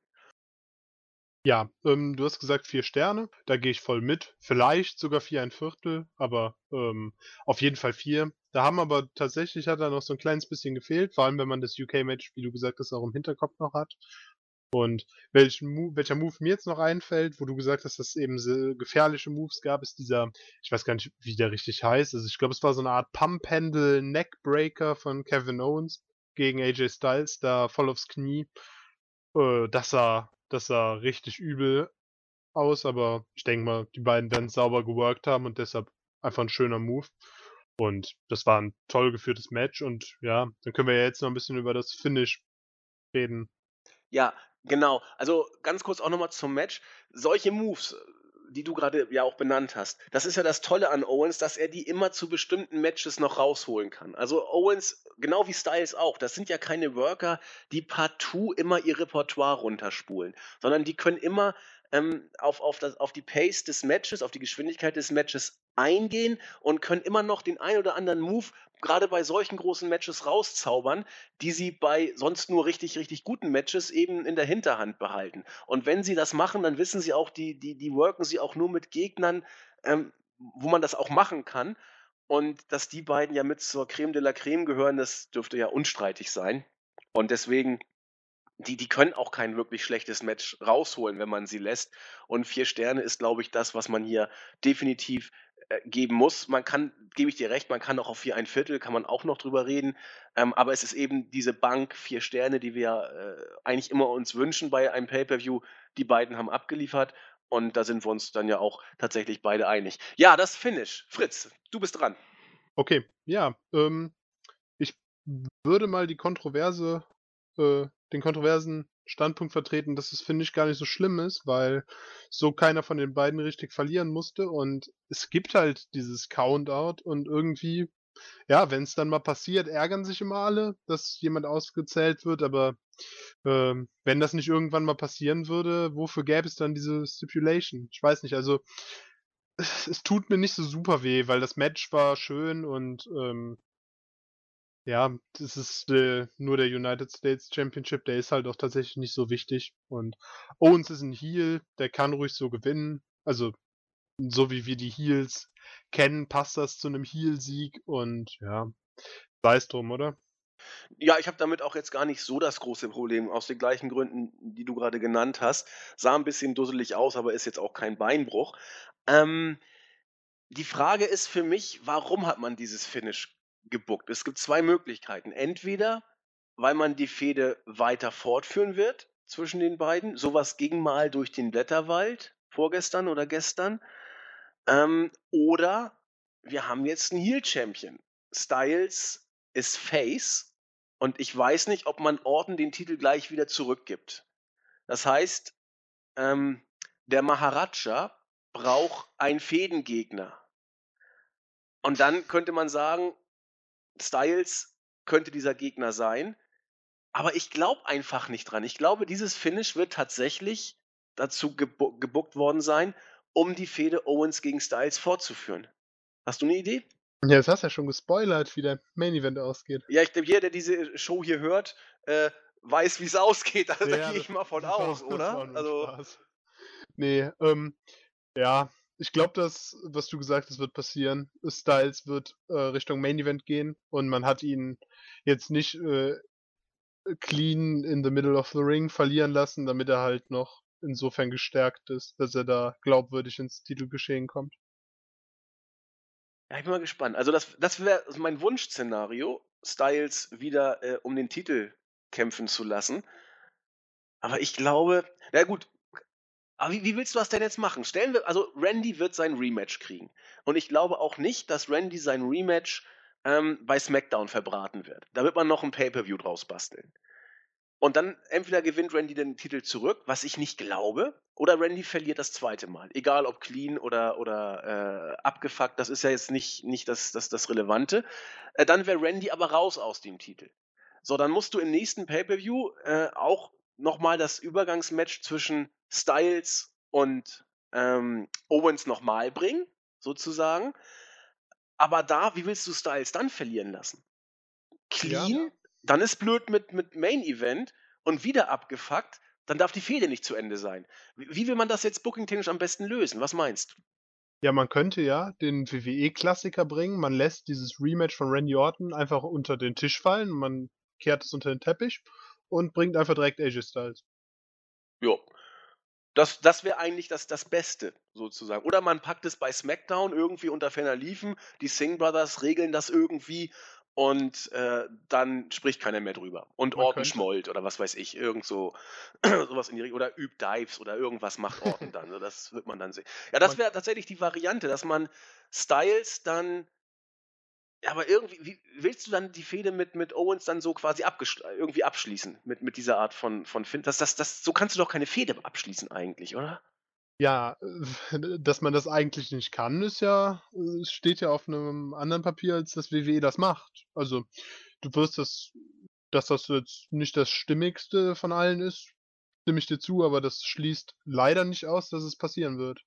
Ja, ähm, du hast gesagt vier Sterne, da gehe ich voll mit. Vielleicht sogar vier ein Viertel, aber ähm, auf jeden Fall vier. Da haben aber tatsächlich hat da noch so ein kleines bisschen gefehlt, vor allem wenn man das UK-Match, wie du gesagt hast, auch im Hinterkopf noch hat. Und Move, welcher Move mir jetzt noch einfällt, wo du gesagt hast, dass es eben so gefährliche Moves gab, ist dieser, ich weiß gar nicht, wie der richtig heißt. Also ich glaube, es war so eine Art Pump-Handle Neckbreaker von Kevin Owens gegen AJ Styles, da voll aufs Knie. Äh, das sah, das sah richtig übel aus, aber ich denke mal, die beiden werden sauber geworkt haben und deshalb einfach ein schöner Move. Und das war ein toll geführtes Match und ja, dann können wir ja jetzt noch ein bisschen über das Finish reden. Ja, genau. Also ganz kurz auch nochmal zum Match. Solche Moves, die du gerade ja auch benannt hast, das ist ja das Tolle an Owens, dass er die immer zu bestimmten Matches noch rausholen kann. Also Owens, genau wie Styles auch, das sind ja keine Worker, die partout immer ihr Repertoire runterspulen, sondern die können immer ähm, auf, auf, das, auf die Pace des Matches, auf die Geschwindigkeit des Matches eingehen und können immer noch den ein oder anderen Move gerade bei solchen großen Matches rauszaubern, die sie bei sonst nur richtig, richtig guten Matches eben in der Hinterhand behalten. Und wenn sie das machen, dann wissen sie auch, die, die, die worken sie auch nur mit Gegnern, ähm, wo man das auch machen kann. Und dass die beiden ja mit zur Creme de la Creme gehören, das dürfte ja unstreitig sein. Und deswegen die, die können auch kein wirklich schlechtes Match rausholen, wenn man sie lässt. Und vier Sterne ist, glaube ich, das, was man hier definitiv geben muss. Man kann, gebe ich dir recht, man kann auch auf vier ein Viertel, kann man auch noch drüber reden. Ähm, aber es ist eben diese Bank, vier Sterne, die wir äh, eigentlich immer uns wünschen bei einem Pay-Per-View. Die beiden haben abgeliefert. Und da sind wir uns dann ja auch tatsächlich beide einig. Ja, das Finish. Fritz, du bist dran. Okay, ja. Ähm, ich würde mal die Kontroverse äh, den kontroversen Standpunkt vertreten, dass es, finde ich, gar nicht so schlimm ist, weil so keiner von den beiden richtig verlieren musste. Und es gibt halt dieses Countout und irgendwie, ja, wenn es dann mal passiert, ärgern sich immer alle, dass jemand ausgezählt wird, aber ähm, wenn das nicht irgendwann mal passieren würde, wofür gäbe es dann diese Stipulation? Ich weiß nicht, also es, es tut mir nicht so super weh, weil das Match war schön und ähm, ja, das ist äh, nur der United States Championship, der ist halt auch tatsächlich nicht so wichtig. Und Owens ist ein Heel, der kann ruhig so gewinnen. Also, so wie wir die Heels kennen, passt das zu einem Heel-Sieg und ja, es drum, oder? Ja, ich habe damit auch jetzt gar nicht so das große Problem, aus den gleichen Gründen, die du gerade genannt hast. Sah ein bisschen dusselig aus, aber ist jetzt auch kein Beinbruch. Ähm, die Frage ist für mich, warum hat man dieses Finish gebuckt. Es gibt zwei Möglichkeiten. Entweder, weil man die Fehde weiter fortführen wird, zwischen den beiden. Sowas ging mal durch den Blätterwald vorgestern oder gestern. Ähm, oder wir haben jetzt einen Heel-Champion. Styles ist Face und ich weiß nicht, ob man Orton den Titel gleich wieder zurückgibt. Das heißt, ähm, der Maharaja braucht einen Fädengegner. Und dann könnte man sagen, Styles könnte dieser Gegner sein. Aber ich glaube einfach nicht dran. Ich glaube, dieses Finish wird tatsächlich dazu gebu gebuckt worden sein, um die Fehde Owens gegen Styles fortzuführen. Hast du eine Idee? Ja, das hast du ja schon gespoilert, wie der Main Event ausgeht. Ja, ich glaube, jeder, der diese Show hier hört, äh, weiß, wie es <laughs> ausgeht. Also, da Ja, gehe ich mal von <laughs> aus, oder? Also, Spaß. Nee, ähm, ja, ich glaube, das, was du gesagt hast, wird passieren. Styles wird äh, Richtung Main Event gehen und man hat ihn jetzt nicht äh, clean in the middle of the ring verlieren lassen, damit er halt noch insofern gestärkt ist, dass er da glaubwürdig ins Titelgeschehen kommt. ja, ich bin mal gespannt. Also, das, das wäre mein Wunschszenario, Styles wieder äh, um den Titel kämpfen zu lassen. Aber ich glaube, na gut, aber wie, wie willst du das denn jetzt machen? Stellen wir, also Randy wird sein Rematch kriegen. Und ich glaube auch nicht, dass Randy sein Rematch ähm, bei SmackDown verbraten wird. Da wird man noch ein Pay-Per-View draus basteln. Und dann entweder gewinnt Randy den Titel zurück, was ich nicht glaube, oder Randy verliert das zweite Mal. Egal ob clean oder, oder äh, abgefuckt, das ist ja jetzt nicht, nicht das, das, das Relevante. Äh, dann wäre Randy aber raus aus dem Titel. So, dann musst du im nächsten Pay-Per-View äh, auch nochmal das Übergangsmatch zwischen Styles und ähm, Owens nochmal bringen, sozusagen. Aber da, wie willst du Styles dann verlieren lassen? Clean, Ja. dann ist blöd mit, mit Main Event und wieder abgefuckt, dann darf die Fehde nicht zu Ende sein. Wie, wie will man das jetzt booking-technisch am besten lösen? Was meinst du? Ja, man könnte ja den WWE-Klassiker bringen. Man lässt dieses Rematch von Randy Orton einfach unter den Tisch fallen. Man kehrt es unter den Teppich und bringt einfach direkt AJ Styles. Jo. Das, das wäre eigentlich das, das Beste, sozusagen. Oder man packt es bei SmackDown irgendwie unter ferner Liefen. Die Singh Brothers regeln das irgendwie und äh, dann spricht keiner mehr drüber. Und Man Orton könnte- schmollt oder was weiß ich, irgend so <clears throat> sowas in die Richtung. Oder übt Dives oder irgendwas macht Orton dann. Das wird man dann sehen. Ja, das wäre tatsächlich die Variante, dass man Styles dann. Aber irgendwie, wie willst du dann die Fehde mit, mit Owens dann so quasi irgendwie abschließen mit, mit dieser Art von, von Fin? Das, das, das, so kannst du doch keine Fehde abschließen eigentlich, oder? Ja, äh, dass man das eigentlich nicht kann, ist ja, äh, steht ja auf einem anderen Papier, als dass WWE das macht. Also, du wirst das, dass das jetzt nicht das Stimmigste von allen ist, stimme ich dir zu, aber das schließt leider nicht aus, dass es passieren wird.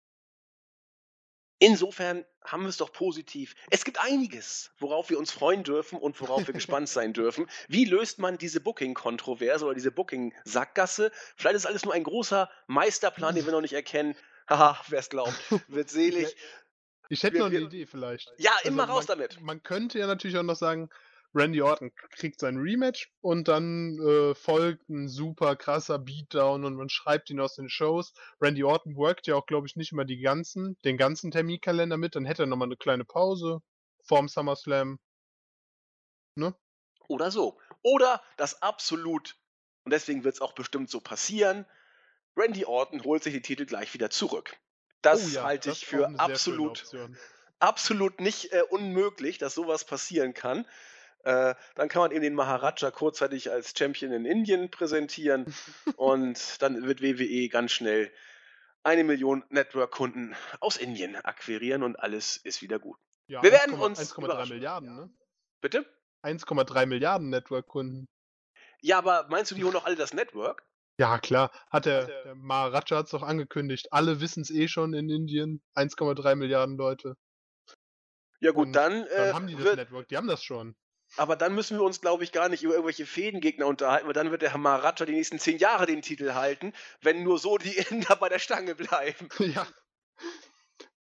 Insofern haben wir es doch positiv. Es gibt einiges, worauf wir uns freuen dürfen und worauf wir <laughs> gespannt sein dürfen. Wie löst man diese Booking-Kontroverse oder diese Booking-Sackgasse? Vielleicht ist alles nur ein großer Meisterplan, den wir noch nicht erkennen. Haha, <laughs> wer es glaubt, wird selig. Ich hätte Wir- noch eine wir- Idee vielleicht. Ja, Also immer raus man, damit. Man könnte ja natürlich auch noch sagen, Randy Orton kriegt sein Rematch und dann äh, folgt ein super krasser Beatdown und man schreibt ihn aus den Shows. Randy Orton workt ja auch, glaube ich, nicht immer die ganzen, den ganzen Terminkalender mit, dann hätte er nochmal eine kleine Pause vorm SummerSlam. Oder so. Oder das absolut, und deswegen wird es auch bestimmt so passieren, Randy Orton holt sich die Titel gleich wieder zurück. Das Oh ja, halte das ich auch für absolut, absolut nicht äh, unmöglich, dass sowas passieren kann. Äh, dann kann man eben den Maharaja kurzzeitig als Champion in Indien präsentieren <laughs> und dann wird WWE ganz schnell eine Million Network-Kunden aus Indien akquirieren und alles ist wieder gut. Ja, Wir werden 1,3 uns 1,3 überraschen. Milliarden, ne? Bitte? 1,3 Milliarden Network-Kunden. Ja, aber meinst du, die holen doch alle das Network? Ja, klar. Hat der, der Maharaja hat es doch angekündigt. Alle wissen es eh schon in Indien. 1,3 Milliarden Leute. Ja gut, Und dann, Dann äh, haben die das wird, Network. Die haben das schon. Aber dann müssen wir uns, glaube ich, gar nicht über irgendwelche Fädengegner unterhalten, weil dann wird der Maharaja die nächsten zehn Jahre den Titel halten, wenn nur so die Inder bei der Stange bleiben. <laughs> ja.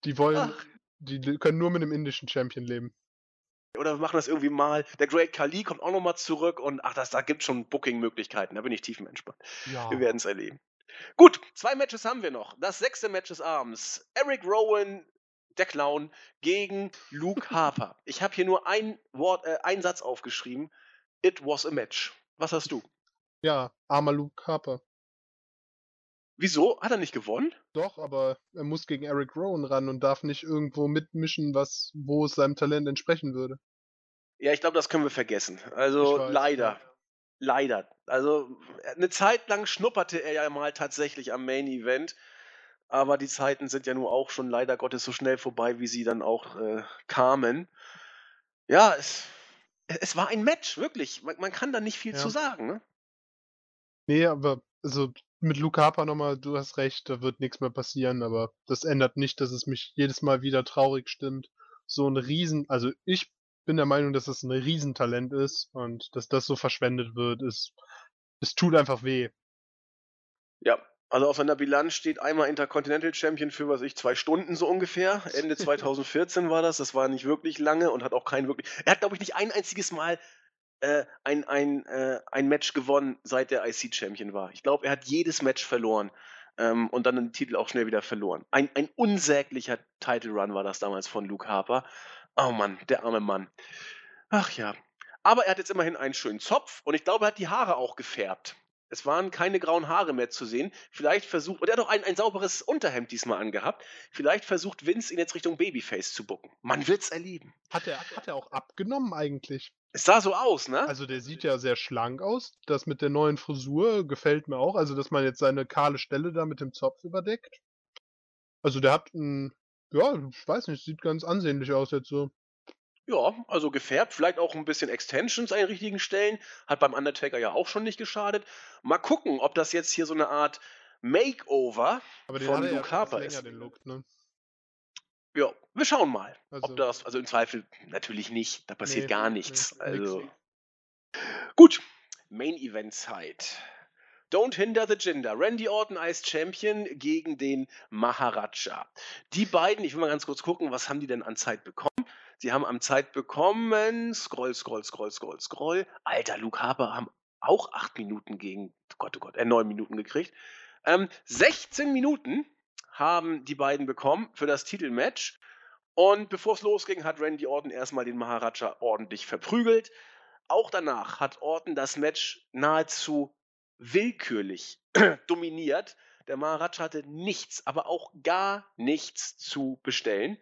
Die wollen, Ach. die können nur mit einem indischen Champion leben. Oder wir machen das irgendwie mal. Der Great Khali kommt auch nochmal zurück und ach, das, da gibt es schon Booking-Möglichkeiten. Da bin ich tiefenentspannt. Ja. Wir werden es erleben. Gut, zwei Matches haben wir noch. Das sechste Match des Abends. Eric Rowan, der Clown, gegen Luke Harper. Ich habe hier nur ein Wort, äh, einen Satz aufgeschrieben. It was a match. Was hast du? Ja, armer Luke Harper. Wieso? Hat er nicht gewonnen? Doch, aber er muss gegen Eric Rowan ran und darf nicht irgendwo mitmischen, was, wo es seinem Talent entsprechen würde. Ja, ich glaube, das können wir vergessen. Also weiß, leider. ja. Leider. Also eine Zeit lang schnupperte er ja mal tatsächlich am Main Event, aber die Zeiten sind ja nun auch schon leider Gottes so schnell vorbei, wie sie dann auch äh, kamen. Ja, es, es war ein Match, wirklich. Man, man kann da nicht viel Ja. zu sagen. Ne? Nee, aber also mit Luke Harper nochmal, du hast recht, da wird nichts mehr passieren, aber das ändert nicht, dass es mich jedes Mal wieder traurig stimmt. So ein Riesen, also ich bin der Meinung, dass es ein Riesentalent ist und dass das so verschwendet wird, ist, es tut einfach weh. Ja, also auf seiner Bilanz steht einmal Intercontinental Champion für, was ich, zwei Stunden so ungefähr. Ende <laughs> 2014 war das. Das war nicht wirklich lange und hat auch kein wirklich. Er hat, glaube ich, nicht ein einziges Mal äh, ein, ein, äh, ein Match gewonnen, seit der IC-Champion war. Ich glaube, er hat jedes Match verloren ähm, und dann den Titel auch schnell wieder verloren. Ein, ein unsäglicher Title Run war das damals von Luke Harper. Oh Mann, der arme Mann. Ach ja. Aber er hat jetzt immerhin einen schönen Zopf und ich glaube, er hat die Haare auch gefärbt. Es waren keine grauen Haare mehr zu sehen. Vielleicht versucht, und er hat auch ein, ein sauberes Unterhemd diesmal angehabt. Vielleicht versucht Vince ihn jetzt Richtung Babyface zu bucken. Man wird's erleben. Hat er, hat er auch abgenommen eigentlich? Es sah so aus, ne? Also der sieht ja sehr schlank aus. Das mit der neuen Frisur gefällt mir auch. Also, dass man jetzt seine kahle Stelle da mit dem Zopf überdeckt. Also der hat ein, ja, ich weiß nicht, sieht ganz ansehnlich aus jetzt so. Ja, also gefärbt, vielleicht auch ein bisschen Extensions an den richtigen Stellen. Hat beim Undertaker ja auch schon nicht geschadet. Mal gucken, ob das jetzt hier so eine Art Makeover von ja Luke etwas Harper ist. Look, ne? Ja, wir schauen mal. Also, Ob das, also im Zweifel natürlich nicht. Da passiert Nee, gar nee, nichts. nix. also. Gut, Main Event Zeit. Don't hinder the gender. Randy Orton als Champion gegen den Maharaja. Die beiden, ich will mal ganz kurz gucken, was haben die denn an Zeit bekommen? Sie haben am Zeit bekommen, scroll, scroll, scroll, scroll, scroll. Alter, Luke Harper haben auch acht Minuten gegen, Gott, oh Gott, äh, neun Minuten gekriegt. Ähm, 16 Minuten haben die beiden bekommen für das Titelmatch. Und bevor es losging, hat Randy Orton erstmal den Maharaja ordentlich verprügelt. Auch danach hat Orton das Match nahezu willkürlich <clears throat> dominiert. Der Maharaja hatte nichts, aber auch gar nichts zu bestellen.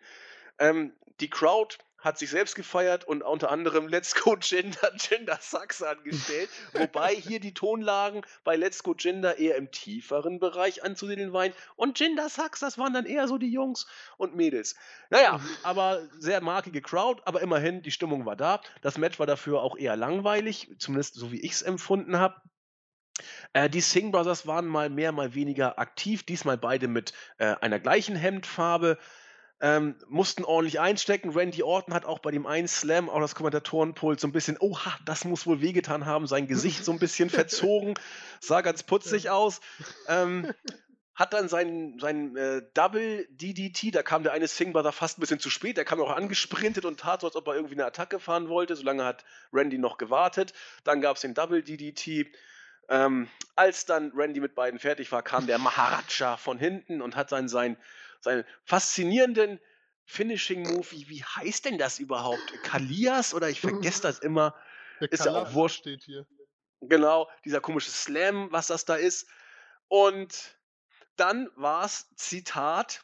Ähm, die Crowd hat sich selbst gefeiert und unter anderem Let's Go Gender <laughs> Gender Sucks angestellt, <laughs> wobei hier die Tonlagen bei Let's Go Gender eher im tieferen Bereich anzusiedeln waren und Gender Sucks, das waren dann eher so die Jungs und Mädels. Naja, aber sehr markige Crowd, aber immerhin, die Stimmung war da. Das Match war dafür auch eher langweilig, zumindest so wie ich es empfunden habe. Äh, die Singh Brothers waren mal mehr, mal weniger aktiv, diesmal beide mit äh, einer gleichen Hemdfarbe. Ähm, mussten ordentlich einstecken. Randy Orton hat auch bei dem einen Slam auch das Kommentatorenpult so ein bisschen, oha, das muss wohl wehgetan haben, sein Gesicht so ein bisschen <laughs> verzogen, sah ganz putzig aus. Ähm, hat dann seinen, seinen äh, Double DDT, da kam der eine Singh Brother fast ein bisschen zu spät, der kam auch angesprintet und tat so, als ob er irgendwie eine Attacke fahren wollte. Solange hat Randy noch gewartet. Dann gab es den Double DDT. Ähm, als dann Randy mit beiden fertig war, kam der Maharaja von hinten und hat dann sein, seinen faszinierenden Finishing Move, wie, wie heißt denn das überhaupt? Kalias oder ich vergesse das immer. Der Ist ja auch wurscht. steht hier. Genau, dieser komische Slam, was das da ist. Und dann war es, Zitat,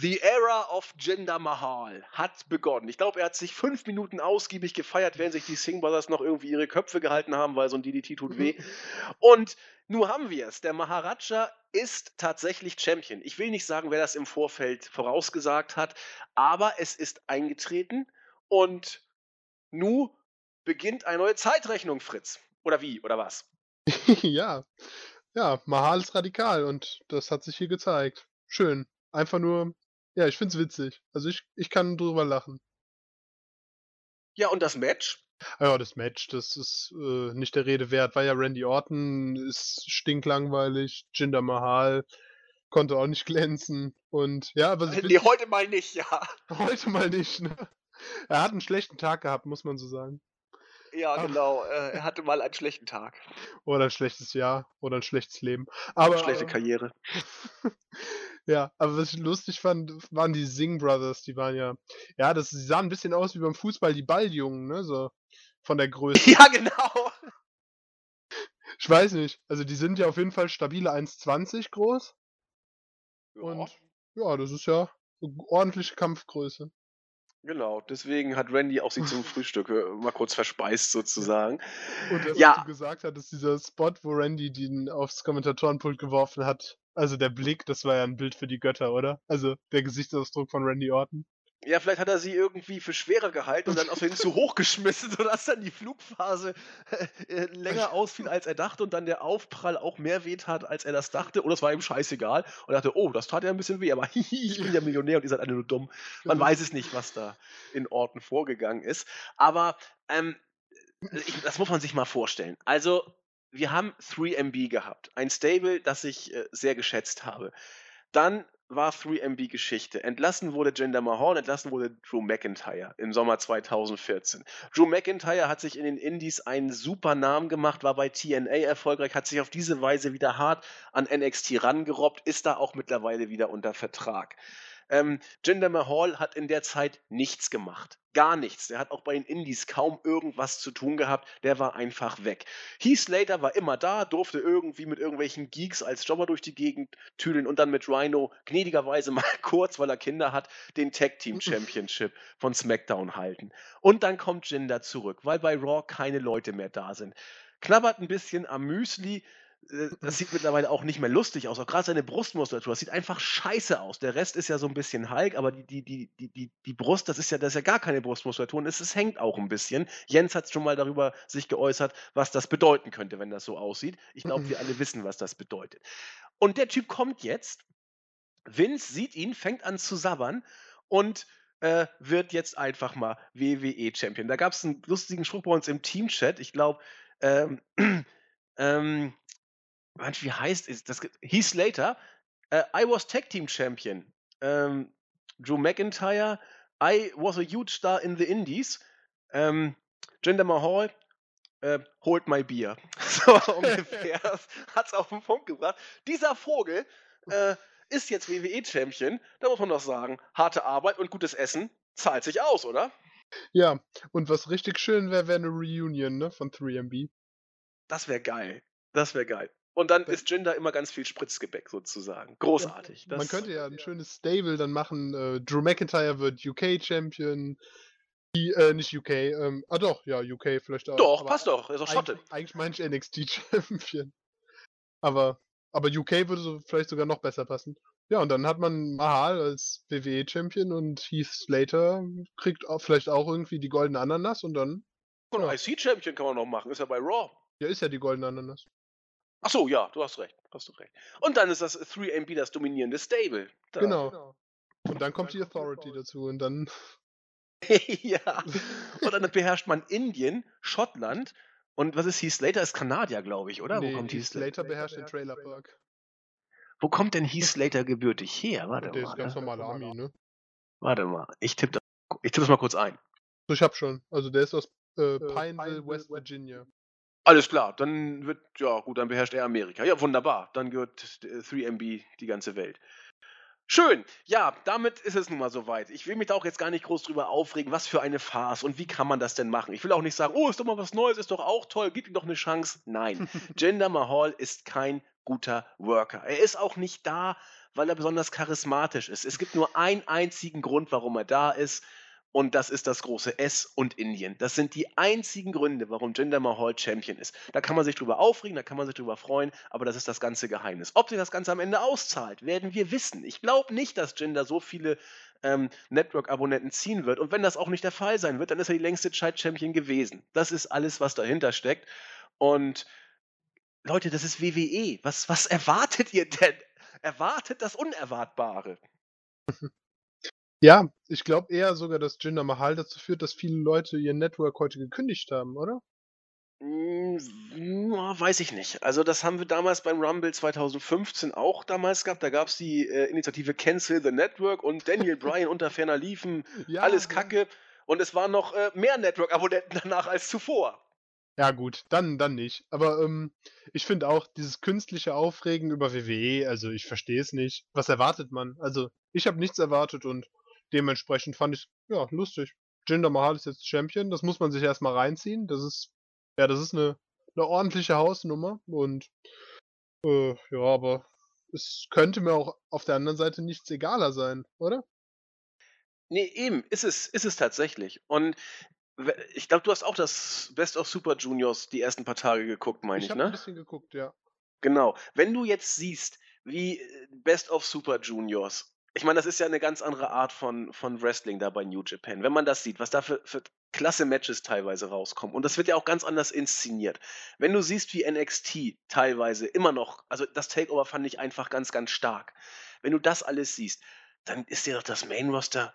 The Era of Jinder Mahal hat begonnen. Ich glaube, er hat sich fünf Minuten ausgiebig gefeiert, während sich die Singh Brothers noch irgendwie ihre Köpfe gehalten haben, weil so ein DDT tut weh. Und nun haben wir es. Der Maharaja ist tatsächlich Champion. Ich will nicht sagen, wer das im Vorfeld vorausgesagt hat, aber es ist eingetreten und nun beginnt eine neue Zeitrechnung, Fritz. Oder wie? Oder was? <laughs> ja. Ja, Mahal ist radikal und das hat sich hier gezeigt. Schön. Einfach nur, ja, ich find's witzig. Also ich, ich kann drüber lachen. Ja, und das Match? Ja, das Match, das ist äh, nicht der Rede wert. War ja Randy Orton, ist stinklangweilig. Jinder Mahal konnte auch nicht <laughs> glänzen. Und ja, was ich Nee, heute mal nicht, ja. <laughs> heute mal nicht. Ne? Er hat einen schlechten Tag gehabt, muss man so sagen. Ja, Ach. genau. Äh, er hatte mal einen schlechten Tag. Oder ein schlechtes Jahr oder ein schlechtes Leben. Aber Schlechte Karriere. <laughs> Ja, aber was ich lustig fand, waren die Singh Brothers, die waren ja, ja, das sie sahen ein bisschen aus wie beim Fußball, die Balljungen, ne, so von der <laughs> Größe. Ja, genau. Ich weiß nicht, also die sind ja auf jeden Fall stabile 1,20 groß Und ja, das ist ja eine ordentliche Kampfgröße. Genau, deswegen hat Randy auch sie zum <laughs> Frühstück äh, mal kurz verspeist sozusagen. Und das, was Ja. du gesagt hattest, dieser Spot, wo Randy den aufs Kommentatorenpult geworfen hat, also der Blick, das war ja ein Bild für die Götter, oder? Also der Gesichtsausdruck von Randy Orton. Ja, vielleicht hat er sie irgendwie für schwerer gehalten und dann aus zu <laughs> hoch geschmissen, sodass dann die Flugphase äh, länger ausfiel, als er dachte und dann der Aufprall auch mehr weh tat, als er das dachte. Oder es war ihm scheißegal und er dachte, oh, das tat ja ein bisschen weh, aber hihi, <laughs> ich bin ja Millionär und ihr seid alle nur dumm. Man Genau. weiß es nicht, was da in Orten vorgegangen ist. Aber ähm, ich, das muss man sich mal vorstellen. Also, wir haben 3MB gehabt. Ein Stable, das ich äh, sehr geschätzt habe. Dann war 3MB Geschichte. Entlassen wurde Jinder Mahal, entlassen wurde Drew McIntyre im Sommer 2014. Drew McIntyre hat sich in den Indies einen super Namen gemacht, war bei TNA erfolgreich, hat sich auf diese Weise wieder hart an NXT rangerobbt, ist da auch mittlerweile wieder unter Vertrag. Ähm, Jinder Mahal hat in der Zeit nichts gemacht. Gar nichts. Der hat auch bei den Indies kaum irgendwas zu tun gehabt. Der war einfach weg. Heath Slater war immer da, durfte irgendwie mit irgendwelchen Geeks als Jobber durch die Gegend tüdeln und dann mit Rhino gnädigerweise <laughs> mal kurz, weil er Kinder hat, den Tag Team Championship von SmackDown halten. Und dann kommt Jinder zurück, weil bei Raw keine Leute mehr da sind. Knabbert ein bisschen am Müsli. Äh, Das <laughs> sieht mittlerweile auch nicht mehr lustig aus. Auch gerade seine Brustmuskulatur, das sieht einfach scheiße aus. Der Rest ist ja so ein bisschen Hulk, aber die, die, die, die, die, Brust, das ist ja, das ist ja gar keine Brustmuskulatur und es, es hängt auch ein bisschen. Jens hat schon mal darüber sich geäußert, was das bedeuten könnte, wenn das so aussieht. Ich glaube, wir alle wissen, was das bedeutet. Und der Typ kommt jetzt. Vince sieht ihn, fängt an zu sabbern und äh, wird jetzt einfach mal WWE-Champion. Da gab es einen lustigen Spruch bei uns im Teamchat. Ich glaube, ähm, <clears throat> ähm, Mensch, wie heißt es? Das, Heath Slater, äh, I was Tag Team Champion. Ähm, Drew McIntyre, I was a huge star in the Indies. Ähm, Jinder Mahal, äh, hold my beer. <laughs> So <laughs> ungefähr. Hat es auf den Punkt gebracht. Dieser Vogel äh, ist jetzt WWE-Champion. Da muss man doch sagen, harte Arbeit und gutes Essen zahlt sich aus, oder? Ja, und was richtig schön wäre, wäre eine Reunion, ne, von 3MB. Das wäre geil. Das wäre geil. Und dann ist Jinder immer ganz viel Spritzgebäck sozusagen. Großartig. Man Das- könnte ja ein schönes Stable dann machen. Äh, Drew McIntyre wird UK-Champion. Äh, nicht UK, ähm, ah doch, ja, UK vielleicht auch. Doch, passt doch. Ist doch Schotte. Eigentlich, eigentlich meine ich NXT-Champion. <laughs> Aber, aber UK würde so vielleicht sogar noch besser passen. Ja, und dann hat man Mahal als WWE-Champion und Heath Slater kriegt auch, vielleicht auch irgendwie die goldene Ananas und dann, Und Ja. IC-Champion kann man noch machen. Ist ja bei Raw. ja, ist ja die goldene Ananas. Ach so, ja, du hast recht. Hast du recht. Und dann ist das 3MB das dominierende Stable. Da. Genau. Und dann kommt die Authority dazu und dann, <laughs> ja. Und dann beherrscht man Indien, Schottland und was ist Heath Slater? Ist Kanadier, glaube ich, oder? nee, Wo kommt Heath Slater? Slater beherrscht den Trailer Park. Wo kommt denn Heath Slater gebürtig her? Warte Der mal. ist ganz ne? normaler Army, ne? Warte mal. Ich tippe das, ich tipp das mal kurz ein. So, ich hab schon. Also der ist aus äh, Pineville, West Virginia. Alles klar, dann wird, ja gut, dann beherrscht er Amerika. Ja, wunderbar. Dann gehört äh, 3MB die ganze Welt. Schön. Ja, damit ist es nun mal soweit. Ich will mich da auch jetzt gar nicht groß drüber aufregen, was für eine Farce und wie kann man das denn machen. Ich will auch nicht sagen, oh, ist doch mal was Neues, ist doch auch toll, gib ihm doch eine Chance. Nein, <laughs> Jinder Mahal ist kein guter Worker. Er ist auch nicht da, weil er besonders charismatisch ist. Es gibt nur einen einzigen Grund, warum er da ist. Und das ist das große S und Indien. Das sind die einzigen Gründe, warum Jinder Mahal Champion ist. Da kann man sich drüber aufregen, da kann man sich drüber freuen, aber das ist das ganze Geheimnis. Ob sich das Ganze am Ende auszahlt, werden wir wissen. Ich glaube nicht, dass Jinder so viele ähm, Network-Abonnenten ziehen wird. Und wenn das auch nicht der Fall sein wird, dann ist er die längste Zeit-Champion gewesen. Das ist alles, was dahinter steckt. Und Leute, das ist WWE. Was, was erwartet ihr denn? Erwartet das Unerwartbare. <laughs> Ja, ich glaube eher sogar, dass Jinder Mahal dazu führt, dass viele Leute ihr Network heute gekündigt haben, oder? Hm, weiß ich nicht. Also das haben wir damals beim Rumble 2015 auch damals gehabt. Da gab es die äh, Initiative Cancel the Network und Daniel <laughs> Bryan unter ferner liefen. Ja, alles. Kacke. Und es waren noch äh, mehr Network-Abonnenten <laughs> danach als zuvor. Ja, gut, dann, dann nicht. Aber ähm, ich finde auch, dieses künstliche Aufregen über WWE, also ich verstehe es nicht. Was erwartet man? Also, ich habe nichts erwartet und dementsprechend fand ich ja lustig. Jinder Mahal ist jetzt Champion, das muss man sich erstmal reinziehen. Das ist, ja, das ist eine, eine ordentliche Hausnummer und äh, ja, aber es könnte mir auch auf der anderen Seite nichts egaler sein, oder? Ne, eben, ist es ist es tatsächlich. Und ich glaube, du hast auch das Best of Super Juniors die ersten paar Tage geguckt, meine Ich ich, habe 'n ne? bisschen geguckt, ja. Genau. Wenn du jetzt siehst, wie, äh, Best of Super Juniors ich meine, das ist ja 'ne ganz andere Art von von Wrestling da bei New Japan. Wenn man das sieht, was da für für klasse Matches teilweise rauskommen und das wird ja auch ganz anders inszeniert. Wenn du siehst, wie NXT teilweise immer noch also, das Takeover fand ich einfach ganz, ganz stark. Wenn du das alles siehst, dann ist dir doch das Main Roster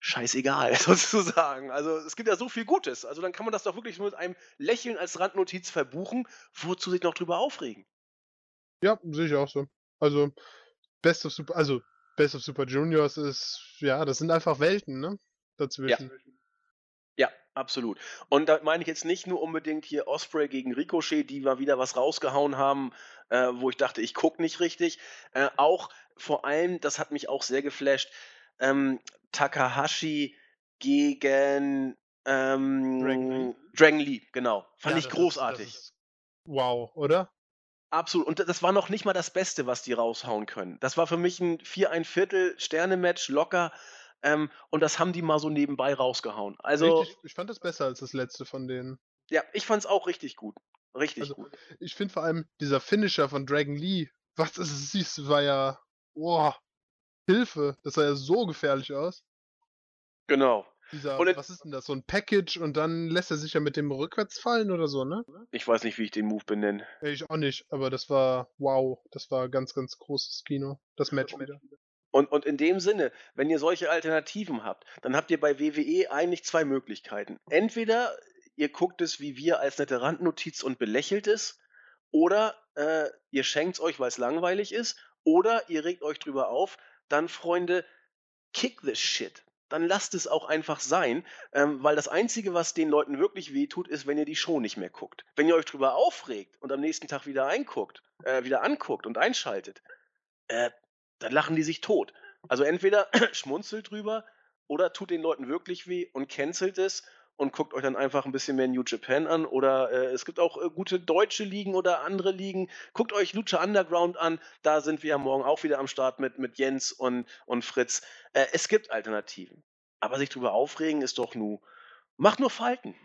scheißegal <laughs> sozusagen. Also, es gibt ja so viel Gutes. Also, dann kann man das doch wirklich nur mit einem Lächeln als Randnotiz verbuchen. Wozu sich noch drüber aufregen? Ja, sehe ich auch so. Also, Best of Super also, Best of Super Juniors ist ja, das sind einfach Welten, ne, Ja. dazwischen. Ja, absolut. Und da meine ich jetzt nicht nur unbedingt hier Osprey gegen Ricochet, die mal wieder was rausgehauen haben, äh, wo ich dachte, ich gucke nicht richtig. Äh, auch vor allem, das hat mich auch sehr geflasht, ähm, Takahashi gegen, Dragon Lee? ähm, Dragon Lee, genau. Fand Ja, ich das ist großartig. ist wow, oder? Absolut. Und das war noch nicht mal das Beste, was die raushauen können. Das war für mich 'n 4 1/4 Sterne-Match locker, ähm, und das haben die mal so nebenbei rausgehauen. Also Richtig, ich fand das besser als das letzte von denen. Ja, ich fand's auch richtig gut. Richtig Also, gut. ich finde vor allem dieser Finisher von Dragon Lee, was das siehst war ja boah, Hilfe, das sah ja so gefährlich aus. Genau. Dieser Und was ist denn das, so 'n Package und dann lässt er sich ja mit dem rückwärts fallen oder so, ne? Ich weiß nicht, wie ich den Move benenne. Ich auch nicht, aber das war wow, das war ganz, ganz großes Kino, das Match wieder. Und und in dem Sinne, wenn ihr solche Alternativen habt, dann habt ihr bei WWE eigentlich 2 Möglichkeiten. Entweder ihr guckt es wie wir als nette Randnotiz und belächelt es, oder, äh, ihr schenkt's euch, weil's langweilig ist, oder ihr regt euch drüber auf. Dann, Freunde, kick the shit. Dann lasst es auch einfach sein, ähm, weil das Einzige, was den Leuten wirklich wehtut, ist, wenn ihr die Show nicht mehr guckt. Wenn ihr euch drüber aufregt und am nächsten Tag wieder einguckt äh, wieder anguckt und einschaltet, äh, dann lachen die sich tot. Also, entweder <clears throat> schmunzelt drüber oder tut den Leuten wirklich weh und cancelt es und guckt euch dann einfach 'n bisschen mehr New Japan an oder, äh, es gibt auch, äh, gute deutsche Ligen oder andere Ligen. Guckt euch Lucha Underground an, da sind wir ja morgen auch wieder am Start mit mit Jens und und Fritz. Äh, es gibt Alternativen. Aber sich drüber aufregen ist doch nu macht nur Falten.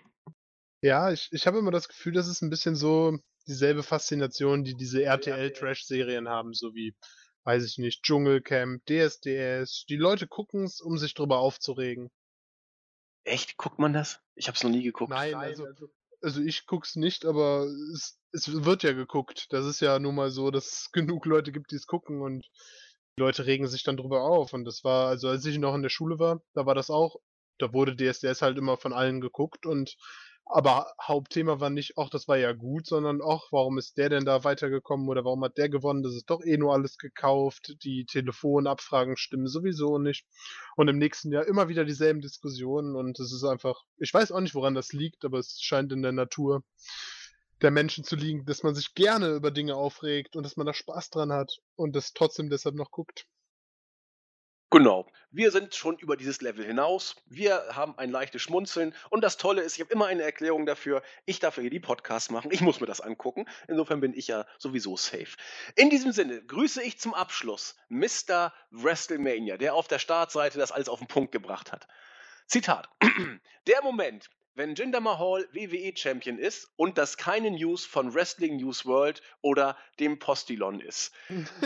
Ja, ich ich habe immer das Gefühl, das ist 'n bisschen so dieselbe Faszination, die diese RTL-Trash-Serien haben, so wie, weiß ich nicht, Dschungelcamp, DSDS. Die Leute gucken's, um sich drüber aufzuregen. Echt? Guckt man das? Ich habe es noch nie geguckt. Nein, also also, ich gucke es nicht, aber es es wird ja geguckt. Das ist ja nun mal so, dass es <laughs> genug Leute gibt, die's gucken und die Leute regen sich dann drüber auf. Und das war also, als ich noch in der Schule war, da war das auch da wurde DSDS halt immer von allen geguckt und aber Hauptthema war nicht: „Ach, das war ja gut“, sondern: „Ach, warum ist der denn da weitergekommen oder warum hat der gewonnen? Das ist doch eh nur alles gekauft. Die Telefonabfragen stimmen sowieso nicht.“ Und im nächsten Jahr immer wieder dieselben Diskussionen und es ist einfach ich weiß auch nicht, woran das liegt, aber es scheint in der Natur der Menschen zu liegen, dass man sich gerne über Dinge aufregt und dass man da Spaß dran hat und das trotzdem deshalb noch guckt. Genau. Wir sind schon über dieses Level hinaus. Wir haben ein leichtes Schmunzeln und das Tolle ist, ich habe immer eine Erklärung dafür. Ich darf hier die Podcasts machen. Ich muss mir das angucken. Insofern bin ich ja sowieso safe. In diesem Sinne grüße ich zum Abschluss Mister WrestleMania, der auf der Startseite das alles auf 'n Punkt gebracht hat. Zitat: <clears throat> „Der Moment, wenn Jinder Mahal WWE-Champion ist und das keine News von Wrestling News World oder dem Postillon ist.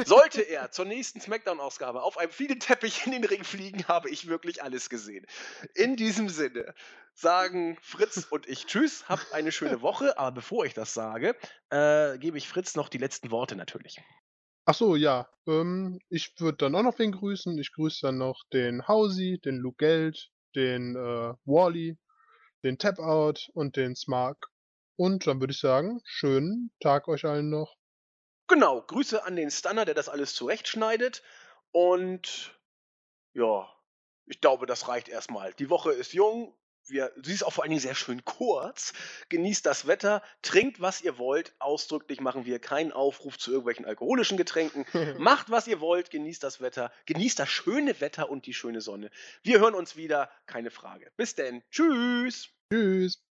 Sollte <laughs> er zur nächsten Smackdown-Ausgabe auf einem Fliegesteppich in den Ring fliegen, habe ich wirklich alles gesehen.“ In diesem Sinne sagen Fritz <laughs> und ich tschüss, habt eine schöne Woche, aber bevor ich das sage, äh, gebe ich Fritz noch die letzten Worte natürlich. Ach so, ja. Ähm, ich würde dann auch noch wen grüßen. Ich grüße dann noch den Hausi, den Luke Geld, den, äh, Wally, den Tapout und den Smark. Und dann würde ich sagen, schönen Tag euch allen noch. Genau, Grüße an den Stunner, der das alles zurechtschneidet und ja, ich glaube, das reicht erst mal. Die Woche ist jung. Wir sie ist auch vor allen Dingen sehr schön kurz. Genießt das Wetter, trinkt, was ihr wollt. Ausdrücklich machen wir keinen Aufruf zu irgendwelchen alkoholischen Getränken. <laughs> Macht, was ihr wollt, genießt das Wetter, genießt das schöne Wetter und die schöne Sonne. Wir hören uns wieder, keine Frage. Bis denn. Tschüss. Tschüss.